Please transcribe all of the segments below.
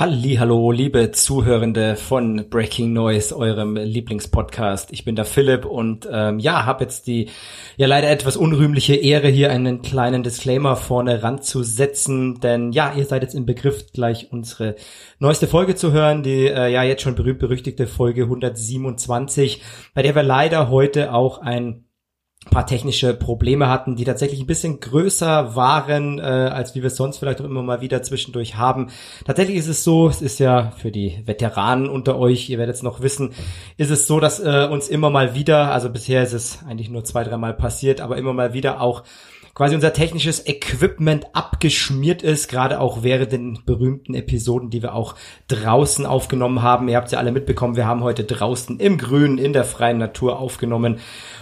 Hallo, liebe Zuhörende von Breaking Noise, eurem Lieblingspodcast. Ich bin der Philipp und ähm, ja, habe jetzt die ja leider etwas unrühmliche Ehre, hier einen kleinen Disclaimer vorne ranzusetzen, denn ja, ihr seid jetzt im Begriff, gleich unsere neueste Folge zu hören, die äh, ja jetzt schon berühmt-berüchtigte Folge 127, bei der wir leider heute auch ein paar technische Probleme hatten, die tatsächlich ein bisschen größer waren, äh, als wie wir sonst vielleicht auch immer mal wieder zwischendurch haben. Tatsächlich ist es so, es ist ja für die Veteranen unter euch, ihr werdet es noch wissen, ist es so, dass äh, uns immer mal wieder, also bisher ist es eigentlich nur zwei, dreimal passiert, aber immer mal wieder auch quasi unser technisches Equipment abgeschmiert ist, gerade auch während den berühmten Episoden, die wir auch draußen aufgenommen haben. Ihr habt ja alle mitbekommen, wir haben heute draußen im Grünen, in der freien Natur aufgenommen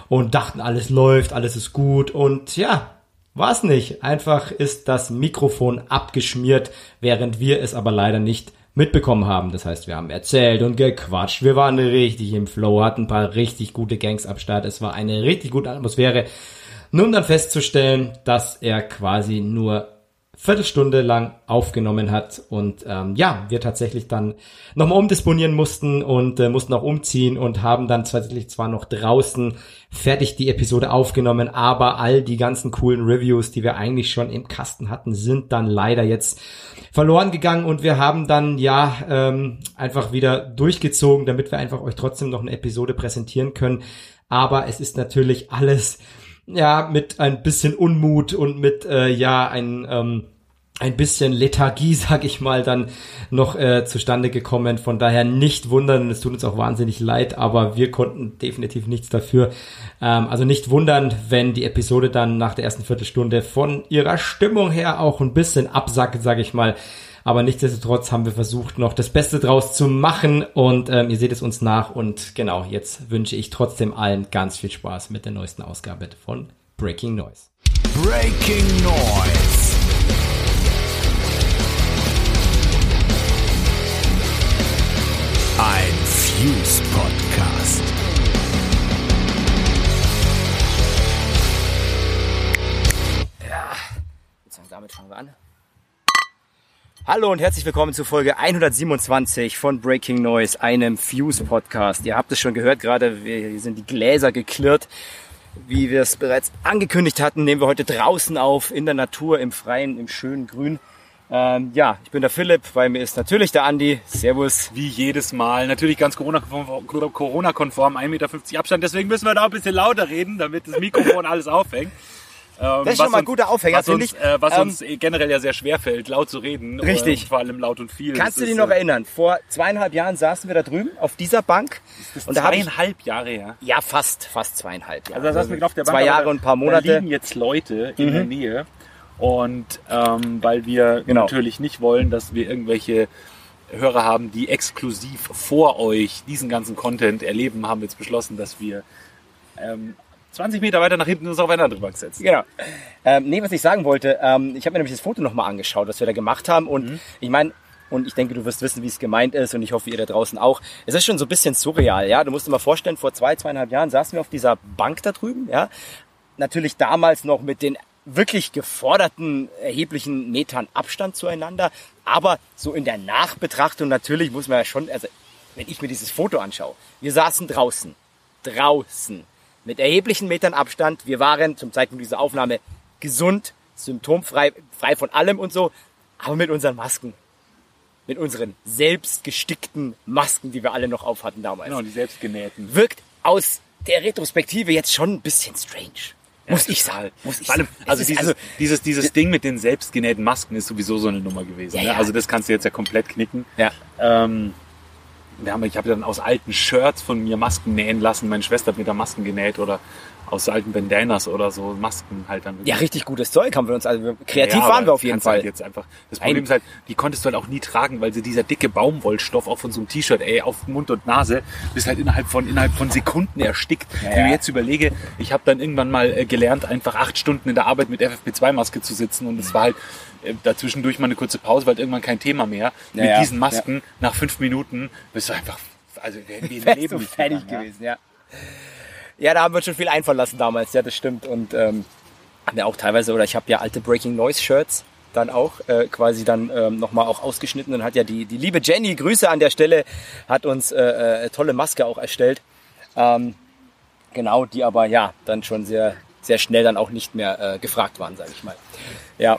und dachten, alles läuft, alles ist gut und ja, war's nicht. Einfach ist das Mikrofon abgeschmiert, während wir es aber leider nicht mitbekommen haben. Das heißt, wir haben erzählt und gequatscht. Wir waren richtig im Flow, hatten ein paar richtig gute Gangs ab Start. Es war eine richtig gute Atmosphäre. Um dann festzustellen, dass er quasi nur Viertelstunde lang aufgenommen hat und ähm, ja, wir tatsächlich dann nochmal umdisponieren mussten und äh, mussten auch umziehen und haben dann tatsächlich zwar noch draußen fertig die Episode aufgenommen, aber all die ganzen coolen Reviews, die wir eigentlich schon im Kasten hatten, sind dann leider jetzt verloren gegangen und wir haben dann ja ähm, einfach wieder durchgezogen, damit wir einfach euch trotzdem noch eine Episode präsentieren können. Aber es ist natürlich alles ja, mit ein bisschen Unmut und mit, äh, ja, ein, ähm, ein bisschen Lethargie, sag ich mal, dann noch äh, zustande gekommen. Von daher nicht wundern, es tut uns auch wahnsinnig leid, aber wir konnten definitiv nichts dafür. Ähm, also nicht wundern, wenn die Episode dann nach der ersten Viertelstunde von ihrer Stimmung her auch ein bisschen absackt, sag ich mal. Aber nichtsdestotrotz haben wir versucht, noch das Beste draus zu machen und ähm, ihr seht es uns nach. Und genau, jetzt wünsche ich trotzdem allen ganz viel Spaß mit der neuesten Ausgabe von Breaking Noise. Breaking Noise. Ein Fuse Podcast. Hallo und herzlich willkommen zu Folge 127 von Breaking Noise, einem Fuse Podcast. Ihr habt es schon gehört gerade, hier sind die Gläser geklirrt. Wie wir es bereits angekündigt hatten, nehmen wir heute draußen auf, in der Natur, im Freien, im schönen Grün. Ähm, ja, ich bin der Philipp, bei mir ist natürlich der Andi. Servus. Wie jedes Mal. Natürlich ganz Corona-konform, 1,50 Meter Abstand. Deswegen müssen wir da ein bisschen lauter reden, damit das Mikrofon alles auffängt. Ähm, das ist schon mal ein guter Aufhänger, finde ich. Äh, was ähm, uns generell ja sehr schwer fällt, laut zu reden. Richtig. Äh, vor allem laut und viel. Kannst das du dich noch äh, erinnern? Vor zweieinhalb Jahren saßen wir da drüben auf dieser Bank. Ist das und zweieinhalb ich, Jahre her? Ja, fast, fast zweieinhalb Jahre. Also da saßen wir genau auf der Bank. Zwei Jahre und ein paar Monate. Da liegen jetzt Leute in mhm. der Nähe. Und ähm, weil wir genau. natürlich nicht wollen, dass wir irgendwelche Hörer haben, die exklusiv vor euch diesen ganzen Content erleben, haben wir jetzt beschlossen, dass wir ähm, 20 Meter weiter nach hinten uns auf eine andere Bank setzen. Genau. Ähm, nee, was ich sagen wollte, ähm, ich habe mir nämlich das Foto nochmal angeschaut, was wir da gemacht haben. Und mhm. ich meine, und ich denke, du wirst wissen, wie es gemeint ist und ich hoffe, ihr da draußen auch. Es ist schon so ein bisschen surreal, ja. Du musst dir mal vorstellen, vor zwei, zweieinhalb Jahren saßen wir auf dieser Bank da drüben, ja. Natürlich damals noch mit den wirklich geforderten erheblichen Metern Abstand zueinander. Aber so in der Nachbetrachtung natürlich muss man ja schon, also wenn ich mir dieses Foto anschaue, wir saßen draußen. Draußen mit erheblichen Metern Abstand. Wir waren zum Zeitpunkt dieser Aufnahme gesund, symptomfrei, frei von allem und so, aber mit unseren Masken. Mit unseren selbstgestickten Masken, die wir alle noch auf hatten damals. Genau, die selbstgenähten. Wirkt aus der Retrospektive jetzt schon ein bisschen strange. Muss ich sagen. Muss ich allem, also, dieses, also dieses, dieses Ding mit den selbstgenähten Masken ist sowieso so eine Nummer gewesen. Ja, ne? ja. Also das kannst du jetzt ja komplett knicken. Ja. Ähm, wir haben, ich habe dann aus alten Shirts von mir Masken nähen lassen. Meine Schwester hat mir da Masken genäht oder aus alten Bandanas oder so Masken halt dann. Ja, richtig gutes Zeug haben wir uns. Also kreativ ja, waren wir auf jeden Fall. Halt jetzt einfach. Das Problem Ein ist halt, die konntest du halt auch nie tragen, weil sie dieser dicke Baumwollstoff auf unserem T-Shirt, ey, auf Mund und Nase, bist halt innerhalb von innerhalb von Sekunden erstickt. Ja, Wenn ich jetzt überlege, ich habe dann irgendwann mal äh, gelernt, einfach acht Stunden in der Arbeit mit FFP2-Maske zu sitzen und es war halt dazwischendurch mal eine kurze Pause, weil irgendwann kein Thema mehr. Ja, mit diesen Masken nach fünf Minuten bist du einfach, also wie ein Leben fertig gewesen, ja. Ja, da haben wir schon viel einfallen lassen damals, ja, das stimmt. Und ähm, haben ja auch teilweise, oder ich habe ja alte Breaking Noise Shirts dann auch äh, quasi dann ähm, nochmal auch ausgeschnitten und hat ja die, die liebe Jenny, Grüße an der Stelle, hat uns äh, äh, tolle Maske auch erstellt. Ähm, genau, die aber ja dann schon sehr, sehr schnell dann auch nicht mehr äh, gefragt waren, sage ich mal. Ja.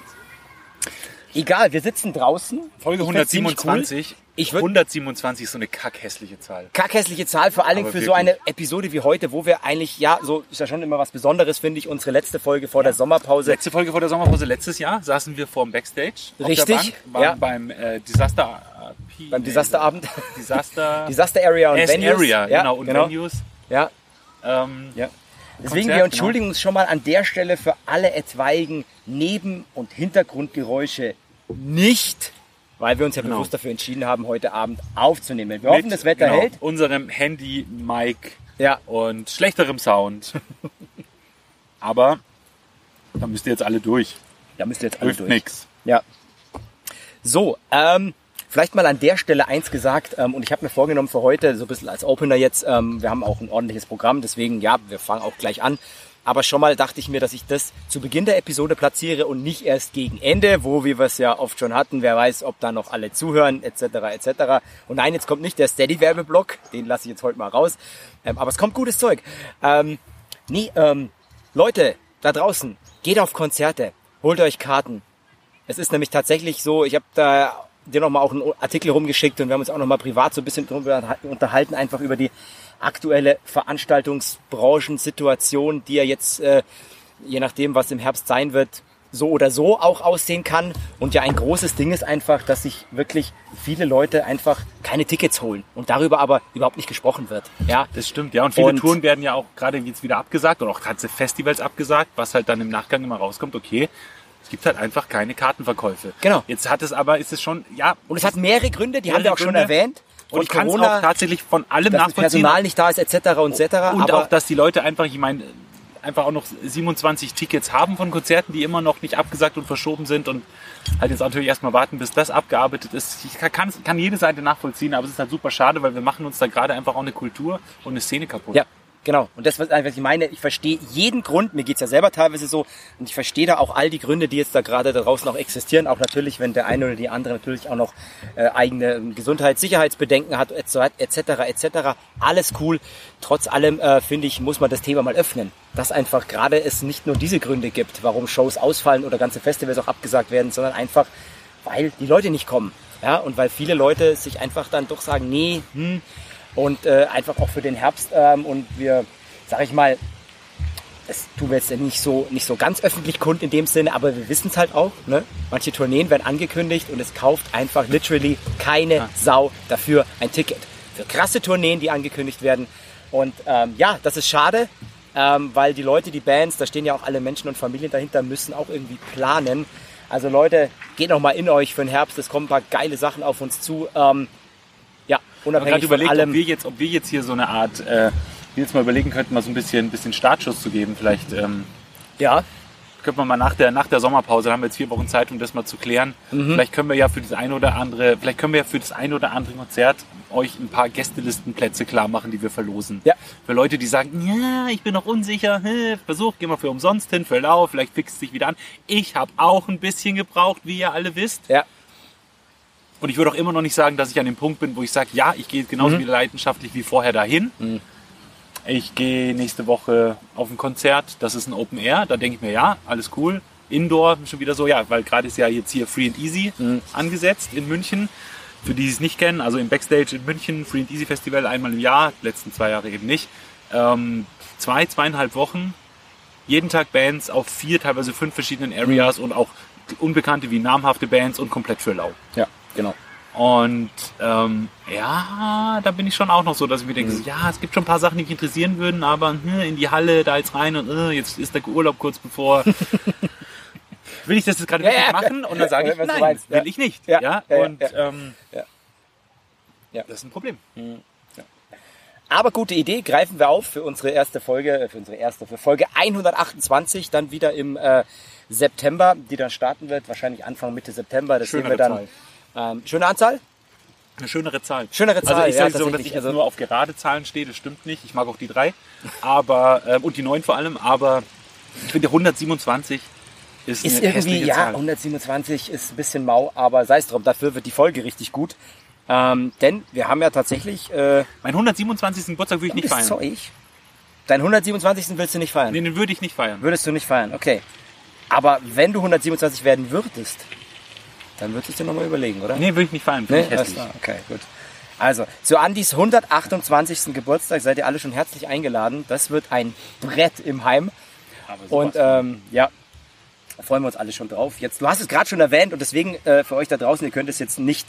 Egal, wir sitzen draußen. Folge Ich find's ziemlich 127. Cool. Ich würd- 127 ist so eine kackhässliche Zahl. Kackhässliche Zahl, vor allen Dingen Aber für so wirklich. eine Episode wie heute, wo wir eigentlich, ja, so ist ja schon immer was Besonderes, finde ich, unsere letzte Folge vor der Sommerpause. Letzte Folge vor der Sommerpause letztes Jahr saßen wir vor dem Backstage. Richtig, Bank, waren ja. beim äh, Disaster. äh, Beim Disasterabend. Disaster. Disaster Area und S Venues. Area, ja, genau. Und Venues. Ja, Ähm, ja. Deswegen, Konzert, wir genau. entschuldigen uns schon mal an der Stelle für alle etwaigen Neben- und Hintergrundgeräusche nicht, weil wir uns ja Genau. bewusst dafür entschieden haben, heute Abend aufzunehmen. Wir hoffen, mit, das Wetter genau, hält. unserem Handy, Mic Ja, und schlechterem Sound. Aber da müsst ihr jetzt alle durch. da müsst ihr jetzt alle Hilft durch. nix. Ja. So, ähm, vielleicht mal an der Stelle eins gesagt, ähm, und ich habe mir vorgenommen für heute, so ein bisschen als Opener jetzt, ähm, wir haben auch ein ordentliches Programm, deswegen ja, wir fangen auch gleich an. Aber schon mal dachte ich mir, dass ich das zu Beginn der Episode platziere und nicht erst gegen Ende, wo wir es ja oft schon hatten. Wer weiß, ob da noch alle zuhören, etc. etc. Und nein, jetzt kommt nicht der Steady-Werbeblock, den lasse ich jetzt heute mal raus. Ähm, aber es kommt gutes Zeug. Ähm, nee, ähm, Leute da draußen, geht auf Konzerte, holt euch Karten. Es ist nämlich tatsächlich so, ich habe da dir nochmal auch einen Artikel rumgeschickt und wir haben uns auch nochmal privat so ein bisschen drüber unterhalten, einfach über die aktuelle Veranstaltungsbranchensituation, die ja jetzt, äh, je nachdem, was im Herbst sein wird, so oder so auch aussehen kann. Und ja, ein großes Ding ist einfach, dass sich wirklich viele Leute einfach keine Tickets holen und darüber aber überhaupt nicht gesprochen wird. Ja, Das stimmt, ja. Und viele Und- Touren werden ja auch gerade jetzt wieder abgesagt und auch ganze Festivals abgesagt, was halt dann im Nachgang immer rauskommt, okay, es gibt halt einfach keine Kartenverkäufe. Genau. Jetzt hat es aber, ist es schon, ja. und es hat mehrere Gründe, die haben wir auch schon Gründe. erwähnt. Und ich kann es auch tatsächlich von allem dass das nachvollziehen. Personal nicht da ist, etc. und etc. Und auch, dass die Leute einfach, ich meine, einfach auch noch 27 Tickets haben von Konzerten, die immer noch nicht abgesagt und verschoben sind und halt jetzt natürlich erstmal warten, bis das abgearbeitet ist. Ich kann, kann, kann jede Seite nachvollziehen, aber es ist halt super schade, weil wir machen uns da gerade einfach auch eine Kultur und eine Szene kaputt. Ja, genau. Und das, was ich meine, ich verstehe jeden Grund, mir geht's ja selber teilweise so, und ich verstehe da auch all die Gründe, die jetzt da gerade da draußen noch existieren, auch natürlich, wenn der eine oder die andere natürlich auch noch äh, eigene Gesundheits-, Sicherheitsbedenken hat, etc., etc., alles cool. Trotz allem, äh, finde ich, muss man das Thema mal öffnen. Dass einfach gerade es nicht nur diese Gründe gibt, warum Shows ausfallen oder ganze Festivals auch abgesagt werden, sondern einfach, weil die Leute nicht kommen. Ja, und weil viele Leute sich einfach dann doch sagen, nee, hm, und äh, einfach auch für den Herbst ähm, und wir, sag ich mal, das tun wir jetzt nicht so nicht so ganz öffentlich kund in dem Sinne, aber wir wissen es halt auch. Ne? Manche Tourneen werden angekündigt und es kauft einfach literally keine Sau dafür ein Ticket. Für krasse Tourneen, die angekündigt werden. Und ähm, ja, das ist schade, ähm, weil die Leute, die Bands, da stehen ja auch alle Menschen und Familien dahinter, müssen auch irgendwie planen. Also Leute, geht noch mal in euch für den Herbst. Es kommen ein paar geile Sachen auf uns zu. Ähm, Ich unabhängig von überlegt, allem. ob wir jetzt, ob wir jetzt hier so eine Art, äh, wir jetzt mal überlegen könnten, mal so ein bisschen, bisschen Startschuss zu geben. Vielleicht ähm, ja, könnte man mal nach der, nach der Sommerpause, da haben wir jetzt vier Wochen Zeit, um das mal zu klären. Mhm. Vielleicht können wir ja für das ein oder andere, vielleicht können wir ja für das ein oder andere Konzert euch ein paar Gästelistenplätze klar machen, die wir verlosen. Ja. Für Leute, die sagen, ja, ich bin noch unsicher, hä, versuch, geh mal für umsonst hin, für lau, vielleicht fixt es sich wieder an. Ich habe auch ein bisschen gebraucht, wie ihr alle wisst. ja, Und ich würde auch immer noch nicht sagen, dass ich an dem Punkt bin, wo ich sage, ja, ich gehe genauso wieder leidenschaftlich wie vorher dahin. Ich gehe nächste Woche auf ein Konzert, das ist ein Open Air, da denke ich mir, ja, alles cool. Indoor schon wieder so, ja, weil gerade ist ja jetzt hier Free and Easy angesetzt in München. Für die, die es nicht kennen, also im Backstage in München, Free and Easy Festival einmal im Jahr, letzten zwei Jahre eben nicht. Ähm, zwei, zweieinhalb Wochen, jeden Tag Bands auf vier, teilweise fünf verschiedenen Areas und auch unbekannte wie namhafte Bands und komplett für lau. ja, genau. Und ähm, ja, da bin ich schon auch noch so, dass ich mir denke, so, ja, es gibt schon ein paar Sachen, die mich interessieren würden, aber hm, in die Halle, da jetzt rein und äh, jetzt ist der Urlaub kurz bevor. will ich das jetzt gerade Ja, wirklich ja. machen? Und dann sage ich, nein, meinst, will ja. ich nicht. Ja, und ja. Ähm, das ist ein Problem. Aber gute Idee, greifen wir auf für unsere erste Folge, für unsere erste, für Folge 128, dann wieder im äh, September, die dann starten wird, wahrscheinlich Anfang Mitte September. Das sehen wir dann. Ähm, schöne Anzahl? Eine schönere Zahl. Schönere Zahl, Also ich ja, sage so, dass ich jetzt Also- nur auf gerade Zahlen stehe, das stimmt nicht. Ich mag auch die drei, aber ähm, und die neun vor allem, aber ich finde 127 ist, Ist eine irgendwie, ja, Zahl. 127 ist ein bisschen mau, aber sei es drum, dafür wird die Folge richtig gut. Ähm, denn wir haben ja tatsächlich, äh, Mein 127. Geburtstag würde ich nicht feiern. so ich. Deinen 127. willst du nicht feiern? Nee, den würde ich nicht feiern. Würdest du nicht feiern, okay. Aber wenn du 127 werden würdest, dann würdest du es dir nochmal überlegen, oder? Nee, würde ich nicht. Finde Nee, ich hässlich. okay, gut. Also, zu Andys 128. Geburtstag seid ihr alle schon herzlich eingeladen. Das wird ein Brett im Heim. Aber Und ähm, ja, da freuen wir uns alle schon drauf. Jetzt, du hast es gerade schon erwähnt und deswegen äh, für euch da draußen, ihr könnt es jetzt nicht,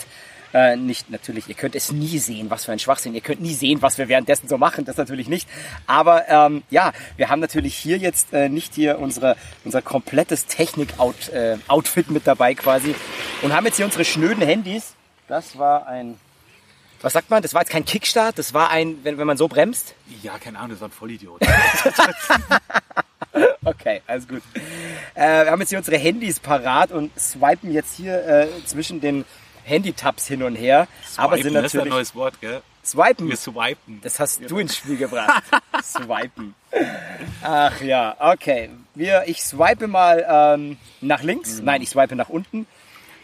äh, nicht natürlich, ihr könnt es nie sehen, was für ein Schwachsinn. Ihr könnt nie sehen, was wir währenddessen so machen, das natürlich nicht. Aber ähm, ja, wir haben natürlich hier jetzt äh, nicht hier unsere, unser komplettes Technik-Outfit äh, Outfit mit dabei quasi und haben jetzt hier unsere schnöden Handys. Das war ein, was sagt man? Das war jetzt kein Kickstart, das war ein, wenn, wenn man so bremst. Ja, keine Ahnung, das war ein Vollidiot. Okay, alles gut. Äh, wir haben jetzt hier unsere Handys parat und swipen jetzt hier äh, zwischen den Handy-Tabs hin und her. aber sind Swipen, das ist ein natürlich neues Wort, gell? swipen. Wir swipen. Das hast du ins Spiel gebracht. swipen. Ach ja, okay. Wir, ich swipe mal ähm, nach links. Nein, ich swipe nach unten.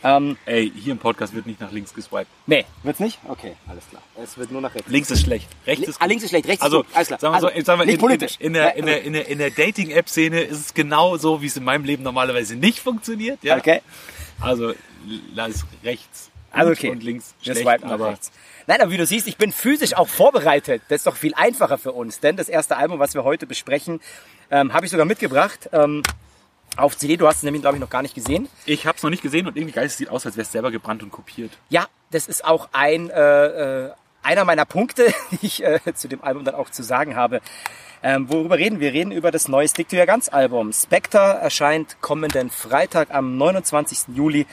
Ähm, Ey, hier im Podcast wird nicht nach links geswiped. nee, wird's nicht? Okay, alles klar. Es wird nur nach rechts. Links ist schlecht. Rechts ist ah, links ist schlecht, rechts Also, ist gut. Alles klar. sagen wir so, Also, sagen wir, nicht in, politisch. In, in, der, Ja, in, der, in der, in der Dating-App-Szene ist es genau so, wie es in meinem Leben normalerweise nicht funktioniert. Ja? Okay. Also, ist rechts Also gut okay. und links Wir schlecht, swipen aber rechts. Nein, aber wie du siehst, ich bin physisch auch vorbereitet. Das ist doch viel einfacher für uns, denn das erste Album, was wir heute besprechen, ähm, habe ich sogar mitgebracht. Ähm, auf CD, du hast es nämlich, glaube ich, noch gar nicht gesehen. ich habe es noch nicht gesehen und irgendwie geil, es sieht aus, als wäre es selber gebrannt und kopiert. Ja, das ist auch ein, äh, äh, einer meiner Punkte, die ich äh, zu dem Album dann auch zu sagen habe. Ähm, worüber reden wir? Wir reden über das neue Stick to Your Guns Album. Spectre erscheint kommenden Freitag am 29. Juli.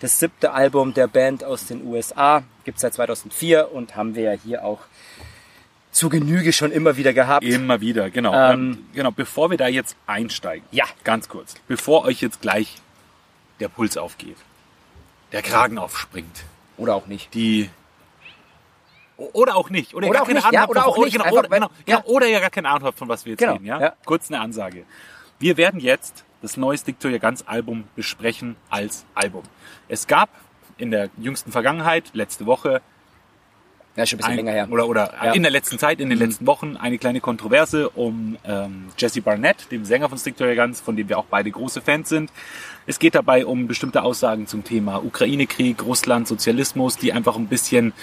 Das siebte Album der Band aus den USA. Gibt seit 2004 und haben wir ja hier auch zu Genüge schon immer wieder gehabt. Immer wieder, genau. Ähm, Ähm, genau, bevor wir da jetzt einsteigen, Ja. ganz kurz, bevor euch jetzt gleich der Puls aufgeht, der Kragen aufspringt, Oder auch nicht. die oder auch nicht, oder, ihr Oder auch keine nicht, Ahnung ja, habt, oder von- auch nicht, genau, einfach, oder, genau, ja. ja. oder ihr gar keine Ahnung habt, von was wir jetzt Genau, reden, ja? ja. Kurz eine Ansage. Wir werden jetzt das neue Stick to Your Guns Album besprechen als Album. Es gab in der jüngsten Vergangenheit, letzte Woche, Ja, schon ein bisschen ein, länger her. Oder, oder Ja. in der letzten Zeit, in den Mhm. letzten Wochen, eine kleine Kontroverse um ähm, Jesse Barnett, dem Sänger von Stick to Your Guns, von dem wir auch beide große Fans sind. Es geht dabei um bestimmte Aussagen zum Thema Ukraine-Krieg, Russland, Sozialismus, die einfach ein bisschen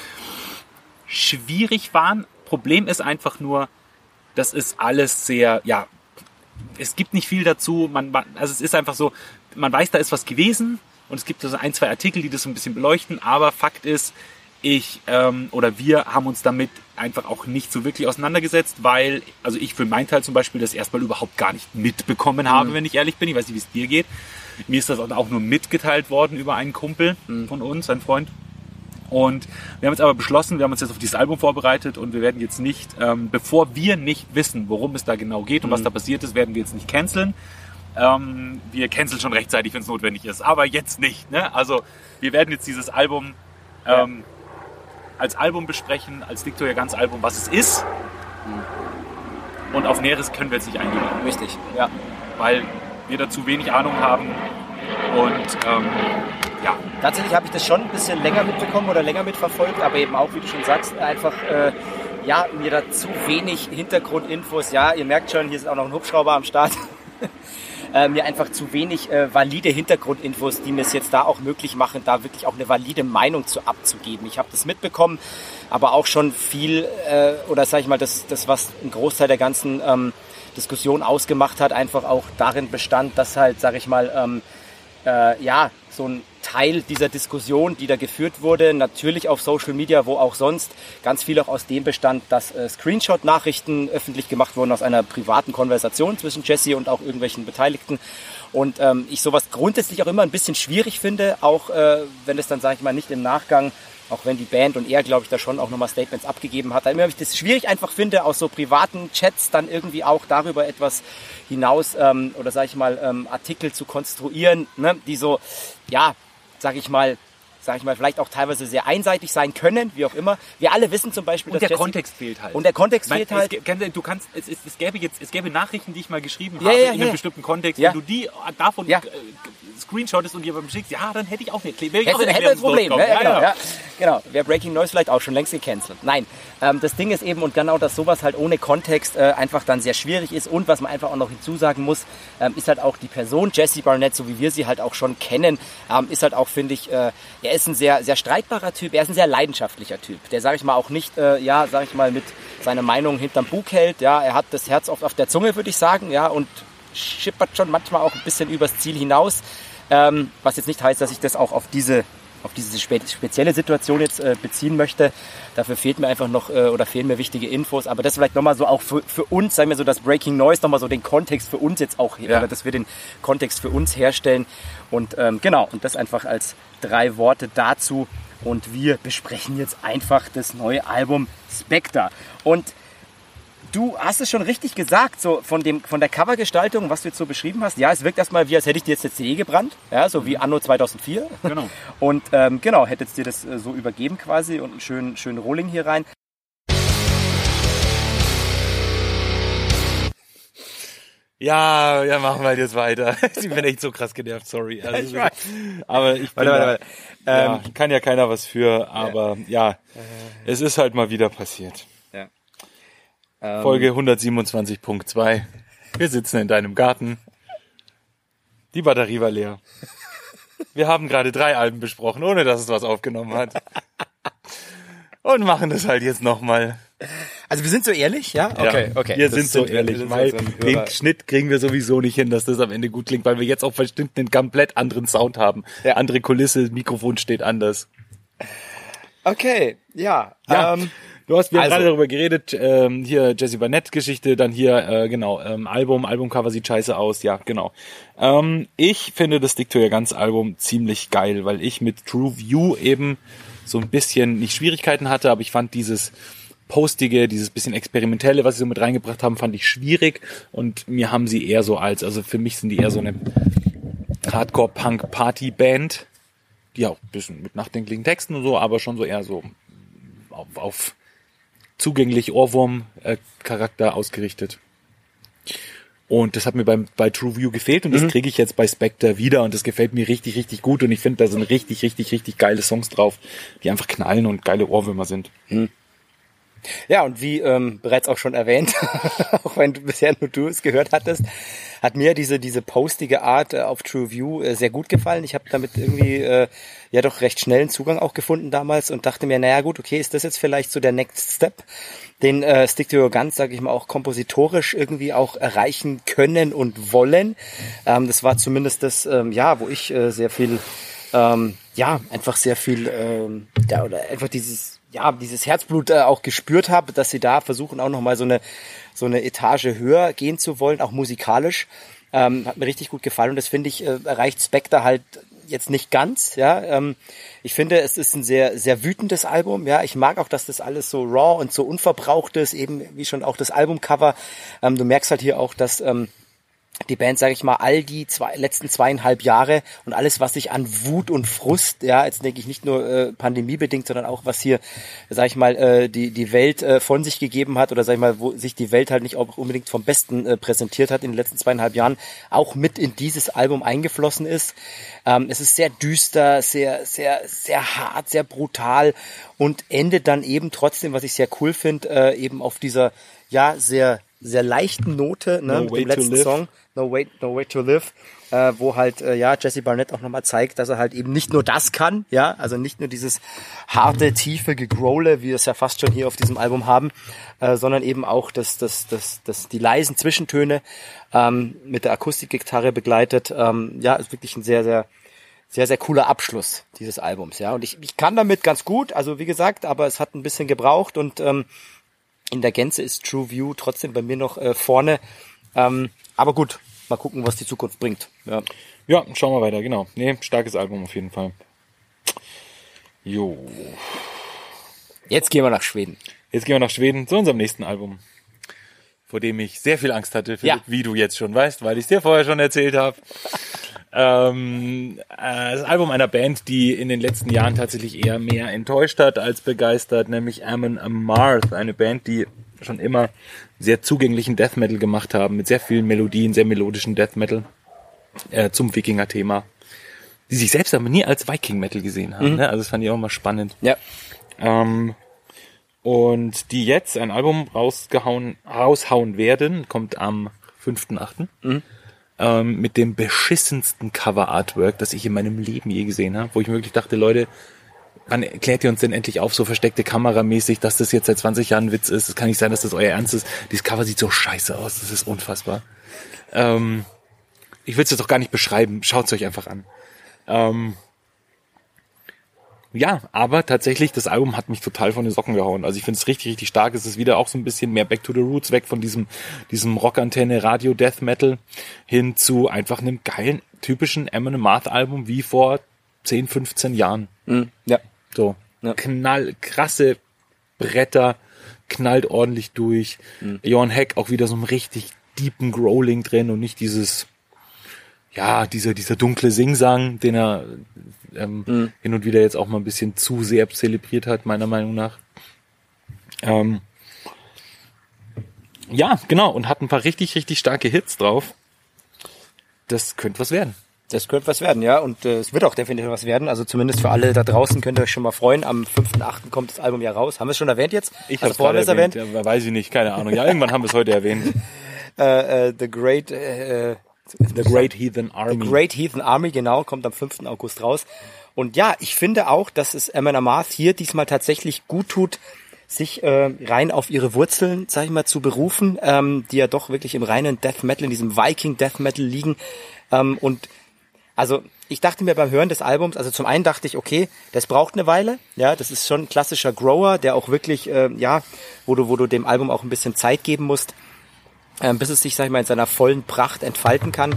schwierig waren. Problem ist einfach nur, das ist alles sehr, ja, es gibt nicht viel dazu. Man, also es ist einfach so, man weiß, da ist was gewesen und es gibt so ein, zwei Artikel, die das so ein bisschen beleuchten, aber Fakt ist, ich ähm, oder wir haben uns damit einfach auch nicht so wirklich auseinandergesetzt, weil, also ich für meinen Teil zum Beispiel das erstmal überhaupt gar nicht mitbekommen habe, wenn ich ehrlich bin. Ich weiß nicht, wie es dir geht. Mir ist das auch nur mitgeteilt worden über einen Kumpel von uns, ein Freund. Und wir haben jetzt aber beschlossen, wir haben uns jetzt auf dieses Album vorbereitet und wir werden jetzt nicht, ähm, bevor wir nicht wissen, worum es da genau geht und was da passiert ist, werden wir jetzt nicht canceln. Ähm, wir canceln schon rechtzeitig, wenn es notwendig ist, aber jetzt nicht. Ne? Also wir werden jetzt dieses Album ähm, als Album besprechen, als Diktor ja ganz Album, was es ist. Und auf Näheres können wir jetzt nicht eingehen, Richtig, ja. weil wir dazu wenig Ahnung haben. Und ähm, ja, Tatsächlich habe ich das schon ein bisschen länger mitbekommen oder länger mitverfolgt, aber eben auch, wie du schon sagst, einfach, äh, ja, mir da zu wenig Hintergrundinfos. Ja, ihr merkt schon, hier ist auch noch ein Hubschrauber am Start. äh, mir einfach zu wenig äh, valide Hintergrundinfos, die mir es jetzt da auch möglich machen, da wirklich auch eine valide Meinung zu abzugeben. Ich habe das mitbekommen, aber auch schon viel, äh, oder sage ich mal, das, das, was ein Großteil der ganzen ähm, Diskussion ausgemacht hat, einfach auch darin bestand, dass halt, sage ich mal, ähm, äh, ja, so ein Teil dieser Diskussion, die da geführt wurde, natürlich auf Social Media, wo auch sonst, ganz viel auch aus dem bestand, dass äh, Screenshot-Nachrichten öffentlich gemacht wurden aus einer privaten Konversation zwischen Jesse und auch irgendwelchen Beteiligten. Und ähm, ich sowas grundsätzlich auch immer ein bisschen schwierig finde, auch äh, wenn es dann, sage ich mal, nicht im Nachgang, auch wenn die Band und er, glaube ich, da schon auch nochmal Statements abgegeben hat, immer ich das schwierig einfach finde, aus so privaten Chats dann irgendwie auch darüber etwas hinaus ähm, oder sage ich mal ähm, Artikel zu konstruieren, ne, die so, ja, sage ich mal, sag ich mal, vielleicht auch teilweise sehr einseitig sein können, wie auch immer. Wir alle wissen zum Beispiel, Und dass der Jesse- Kontext fehlt halt. Und der Kontext Mein, fehlt halt. Es, du kannst, es, es, es gäbe jetzt, es gäbe Nachrichten, die ich mal geschrieben Ja, habe ja, in einem ja. bestimmten Kontext. Ja. Wenn du die davon Ja. äh, screenshottest und jemandem schickst, ja, dann hätte ich auch eine Kle- wäre ich auch Hätte, hätte ein Problem, ne? Ja, genau, ja, genau. Wäre Breaking News vielleicht auch schon längst gecancelt. Nein, ähm, das Ding ist eben, und genau, dass sowas halt ohne Kontext äh, einfach dann sehr schwierig ist. Und was man einfach auch noch hinzusagen muss, ähm, ist halt auch die Person Jesse Barnett, so wie wir sie halt auch schon kennen, ähm, ist halt auch, finde ich, äh, er ist ein sehr, sehr streitbarer Typ, er ist ein sehr leidenschaftlicher Typ. Der, sage ich mal, auch nicht, äh, ja, sage ich mal, mit seiner Meinung hinterm Bug hält. Ja, er hat das Herz oft auf der Zunge, würde ich sagen, ja, und schippert schon manchmal auch ein bisschen übers Ziel hinaus. Ähm, was jetzt nicht heißt, dass ich das auch auf diese, auf diese spe spezielle Situation jetzt äh, beziehen möchte. Dafür fehlt mir einfach noch äh, oder fehlen mir wichtige Infos. Aber das vielleicht nochmal so auch für, für uns, sagen wir so, das Breaking Noise nochmal so den Kontext für uns jetzt auch, Ja. oder dass wir den Kontext für uns herstellen. Und ähm, genau, und das einfach als drei Worte dazu. Und wir besprechen jetzt einfach das neue Album Spectre. Und Du hast es schon richtig gesagt, so von, dem, von der Covergestaltung, was du jetzt so beschrieben hast. Ja, es wirkt erstmal wie, als hätte ich dir jetzt eine CD gebrannt, ja, so wie Anno 2004. Genau. Und ähm, genau, hättest dir das äh, so übergeben quasi und einen schönen, schönen Rolling hier rein. Ja, ja, machen wir halt jetzt weiter. Ich bin echt so krass genervt, sorry. Also, Ich. Aber ich Warte, warte, warte. Ja, kann ja keiner was für, aber ja, es ist halt mal wieder passiert. Ja. Folge 127.2. Wir sitzen in deinem Garten. Die Batterie war leer. Wir haben gerade drei Alben besprochen, ohne dass es was aufgenommen hat. Und machen das halt jetzt nochmal. Also wir sind so ehrlich, ja? Okay, Ja, okay. Wir sind so wir. ehrlich, sind weil den. Schnitt kriegen wir sowieso nicht hin, dass das am Ende gut klingt, weil wir jetzt auch bestimmt einen komplett anderen Sound haben. Ja. Andere Kulisse, Mikrofon steht anders. Okay, ja. Ja, Ähm, du hast, wir haben also- gerade darüber geredet, ähm, hier Jesse Barnett Geschichte, dann hier, äh, genau, ähm, Album, Albumcover sieht scheiße aus, ja, genau. Ähm, ich finde das Stick to Your Guns Album ziemlich geil, weil ich mit True View eben so ein bisschen nicht Schwierigkeiten hatte, aber ich fand dieses Postige, dieses bisschen Experimentelle, was sie so mit reingebracht haben, fand ich schwierig und mir haben sie eher so als, also für mich sind die eher so eine Hardcore-Punk-Party-Band, die auch ein bisschen mit nachdenklichen Texten und so, aber schon so eher so auf, auf zugänglich Ohrwurm-Charakter ausgerichtet. Und das hat mir beim, bei True View gefehlt und das kriege ich jetzt bei Spectre wieder und das gefällt mir richtig, richtig gut und ich finde, da sind richtig, richtig, richtig geile Songs drauf, die einfach knallen und geile Ohrwürmer sind. Ja, und wie ähm, bereits auch schon erwähnt, auch wenn du bisher nur du es gehört hattest, hat mir diese diese postige Art äh, auf True View äh, sehr gut gefallen. Ich habe damit irgendwie äh, ja doch recht schnellen Zugang auch gefunden damals und dachte mir, naja gut, okay, ist das jetzt vielleicht so der Next Step, den äh, Stick to Your Guns, sage ich mal, auch kompositorisch irgendwie auch erreichen können und wollen. Ähm, das war zumindest das, ähm, ja, wo ich äh, sehr viel ähm, ja, einfach sehr viel, ähm, ja, oder einfach dieses, ja, dieses Herzblut äh, auch gespürt habe, dass sie da versuchen auch nochmal so eine, so eine Etage höher gehen zu wollen, auch musikalisch. Ähm, hat mir richtig gut gefallen und das finde ich, äh, erreicht Spectre halt jetzt nicht ganz, ja. Ähm, ich finde, es ist ein sehr, sehr wütendes Album, ja. Ich mag auch, dass das alles so raw und so unverbraucht ist, eben wie schon auch das Albumcover. Ähm, du merkst halt hier auch, dass, ähm, die Band, sage ich mal, all die zwei, letzten zweieinhalb Jahre und alles, was sich an Wut und Frust, ja, jetzt denke ich nicht nur äh, pandemiebedingt, sondern auch was hier, sage ich mal, äh, die die Welt äh, von sich gegeben hat oder sage ich mal, wo sich die Welt halt nicht auch unbedingt vom Besten äh, präsentiert hat in den letzten zweieinhalb Jahren, auch mit in dieses Album eingeflossen ist. Ähm, es ist sehr düster, sehr sehr sehr hart, sehr brutal und endet dann eben trotzdem, was ich sehr cool finde, äh, eben auf dieser ja sehr sehr leichten Note ne, No mit dem letzten. Song. No Way, no Way to Live, äh, wo halt äh, ja Jesse Barnett auch nochmal zeigt, dass er halt eben nicht nur das kann, ja, also nicht nur dieses harte, tiefe Gegrole, wie wir es ja fast schon hier auf diesem Album haben, äh, sondern eben auch das, das, das, das, die leisen Zwischentöne ähm, mit der Akustikgitarre begleitet. Ähm, ja, ist wirklich ein sehr, sehr sehr, sehr cooler Abschluss dieses Albums, ja. Und ich, ich kann damit ganz gut, also wie gesagt, aber es hat ein bisschen gebraucht und ähm, in der Gänze ist True View trotzdem bei mir noch äh, vorne. Ähm, aber gut, mal gucken, was die Zukunft bringt. Ja. Ja, schauen wir weiter, genau. Nee, starkes Album auf jeden Fall. Jo. Jetzt gehen wir nach Schweden. Jetzt gehen wir nach Schweden zu unserem nächsten Album. Vor dem ich sehr viel Angst hatte, Philipp, Ja. wie du jetzt schon weißt, weil ich es dir vorher schon erzählt habe. Ähm, äh, das Album einer Band, die in den letzten Jahren tatsächlich eher mehr enttäuscht hat als begeistert, nämlich Ammon Amarth, eine Band, die schon immer sehr zugänglichen Death Metal gemacht haben, mit sehr vielen Melodien, sehr melodischen Death Metal äh, zum Wikinger-Thema, die sich selbst aber nie als Viking Metal gesehen haben. Ne? Also das fand ich auch mal spannend. Ja. Ähm, und die jetzt ein Album rausgehauen, raushauen werden, kommt am 5.8. Ähm, mit dem beschissensten Cover-Artwork, das ich in meinem Leben je gesehen habe, wo ich wirklich dachte, Leute, wann erklärt ihr uns denn endlich auf, so versteckte Kameramäßig, dass das jetzt seit 20 Jahren ein Witz ist? Es kann nicht sein, dass das euer Ernst ist. Dieses Cover sieht so scheiße aus, das ist unfassbar. Ähm, ich will es jetzt doch gar nicht beschreiben, schaut es euch einfach an. Ähm, ja, aber tatsächlich, das Album hat mich total von den Socken gehauen. Also ich finde es richtig, richtig stark. Es ist wieder auch so ein bisschen mehr Back to the Roots, weg von diesem, diesem Rockantenne Radio Death Metal hin zu einfach einem geilen, typischen Eminem Marth Album wie vor 10, 15 Jahren. Mhm. Ja. So. Ja. Knall, krasse Bretter, knallt ordentlich durch. Johann Heck auch wieder so ein richtig deepen Growling drin und nicht dieses, ja, dieser, dieser dunkle Singsang, den er ähm, hin und wieder jetzt auch mal ein bisschen zu sehr zelebriert hat, meiner Meinung nach. Ähm, ja, genau, und hat ein paar richtig, richtig starke Hits drauf. Das könnte was werden. Das könnte was werden, ja. Und äh, es wird auch definitiv was werden. Also zumindest für alle da draußen könnt ihr euch schon mal freuen. Am 5.8. kommt das Album ja raus. Haben wir es schon erwähnt jetzt? Ich also hab's vorher es erwähnt. Ja, weiß ich nicht, keine Ahnung. Ja, irgendwann haben wir es heute erwähnt. Äh, äh, The Great äh, The Great Heathen Army. The Great Heathen Army, genau, kommt am 5. August raus. Und ja, ich finde auch, dass es Amanda Marth hier diesmal tatsächlich gut tut, sich äh, rein auf ihre Wurzeln, sag ich mal, zu berufen, ähm, die ja doch wirklich im reinen Death Metal, in diesem Viking Death Metal liegen. Ähm, und also ich dachte mir beim Hören des Albums, also zum einen dachte ich, okay, das braucht eine Weile, ja, das ist schon ein klassischer Grower, der auch wirklich, äh, ja, wo du, wo du dem Album auch ein bisschen Zeit geben musst, ähm, bis es sich, sag ich mal, in seiner vollen Pracht entfalten kann.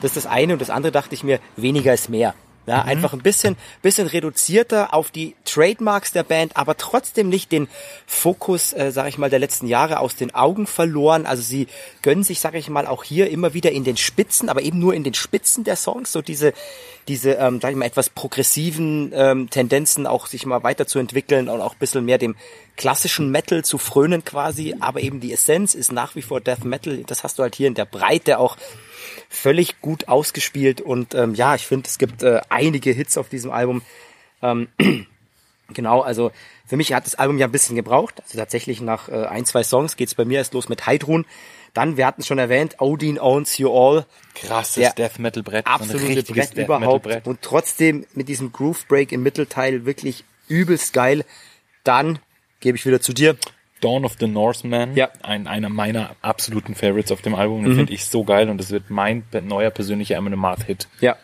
Das ist das eine und das andere dachte ich mir, weniger ist mehr. Ja, einfach ein bisschen, bisschen reduzierter auf die Trademarks der Band, aber trotzdem nicht den Fokus, äh, sag ich mal, der letzten Jahre aus den Augen verloren. Also sie gönnen sich, sag ich mal, auch hier immer wieder in den Spitzen, aber eben nur in den Spitzen der Songs, so diese, diese, ähm, sag ich mal, etwas progressiven ähm, Tendenzen auch sich mal weiterzuentwickeln und auch ein bisschen mehr dem klassischen Metal zu frönen quasi, aber eben die Essenz ist nach wie vor Death Metal. Das hast du halt hier in der Breite auch völlig gut ausgespielt und ähm, ja, ich finde, es gibt äh, einige Hits auf diesem Album. Ähm, genau, also für mich hat das Album ja ein bisschen gebraucht. Also tatsächlich nach äh, ein, zwei Songs geht's bei mir erst los mit Heidrun. Dann, wir hatten es schon erwähnt, Odin Owns You All. Krasses Der Death Metal Brett. so ein Absolute richtiges Brett Death überhaupt. Brett. Und trotzdem mit diesem Groove Break im Mittelteil wirklich übelst geil. Dann gebe ich wieder zu dir. Dawn of the Norseman, Ja. Mhm. ein, einer meiner absoluten Favorites auf dem Album. Den finde ich so geil und das wird mein neuer persönlicher Eminem Marth Hit. Ja.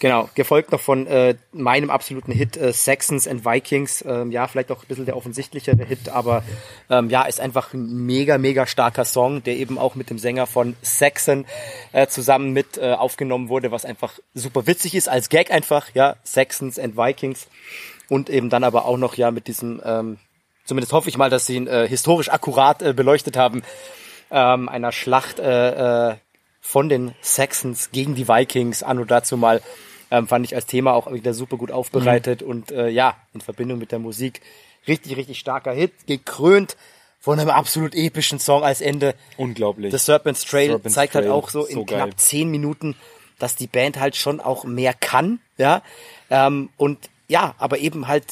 Genau, gefolgt noch von äh, meinem absoluten Hit äh, Saxons and Vikings. Ähm, ja, vielleicht auch ein bisschen der offensichtlichere Hit, aber ähm, ja, ist einfach ein mega, mega starker Song, der eben auch mit dem Sänger von Saxon äh, zusammen mit äh, aufgenommen wurde, was einfach super witzig ist, als Gag einfach, ja, Saxons and Vikings. Und eben dann aber auch noch ja mit diesem, ähm, zumindest hoffe ich mal, dass sie ihn äh, historisch akkurat äh, beleuchtet haben, ähm, einer Schlacht äh, äh, von den Saxons gegen die Vikings. An und dazu mal ähm, fand ich als Thema auch wieder super gut aufbereitet und äh, ja, in Verbindung mit der Musik richtig, richtig starker Hit, gekrönt von einem absolut epischen Song als Ende. Unglaublich. The Serpent's Trail Serpent's zeigt halt Trail, auch so in so knapp zehn Minuten, dass die Band halt schon auch mehr kann, ja, ähm, und ja, aber eben halt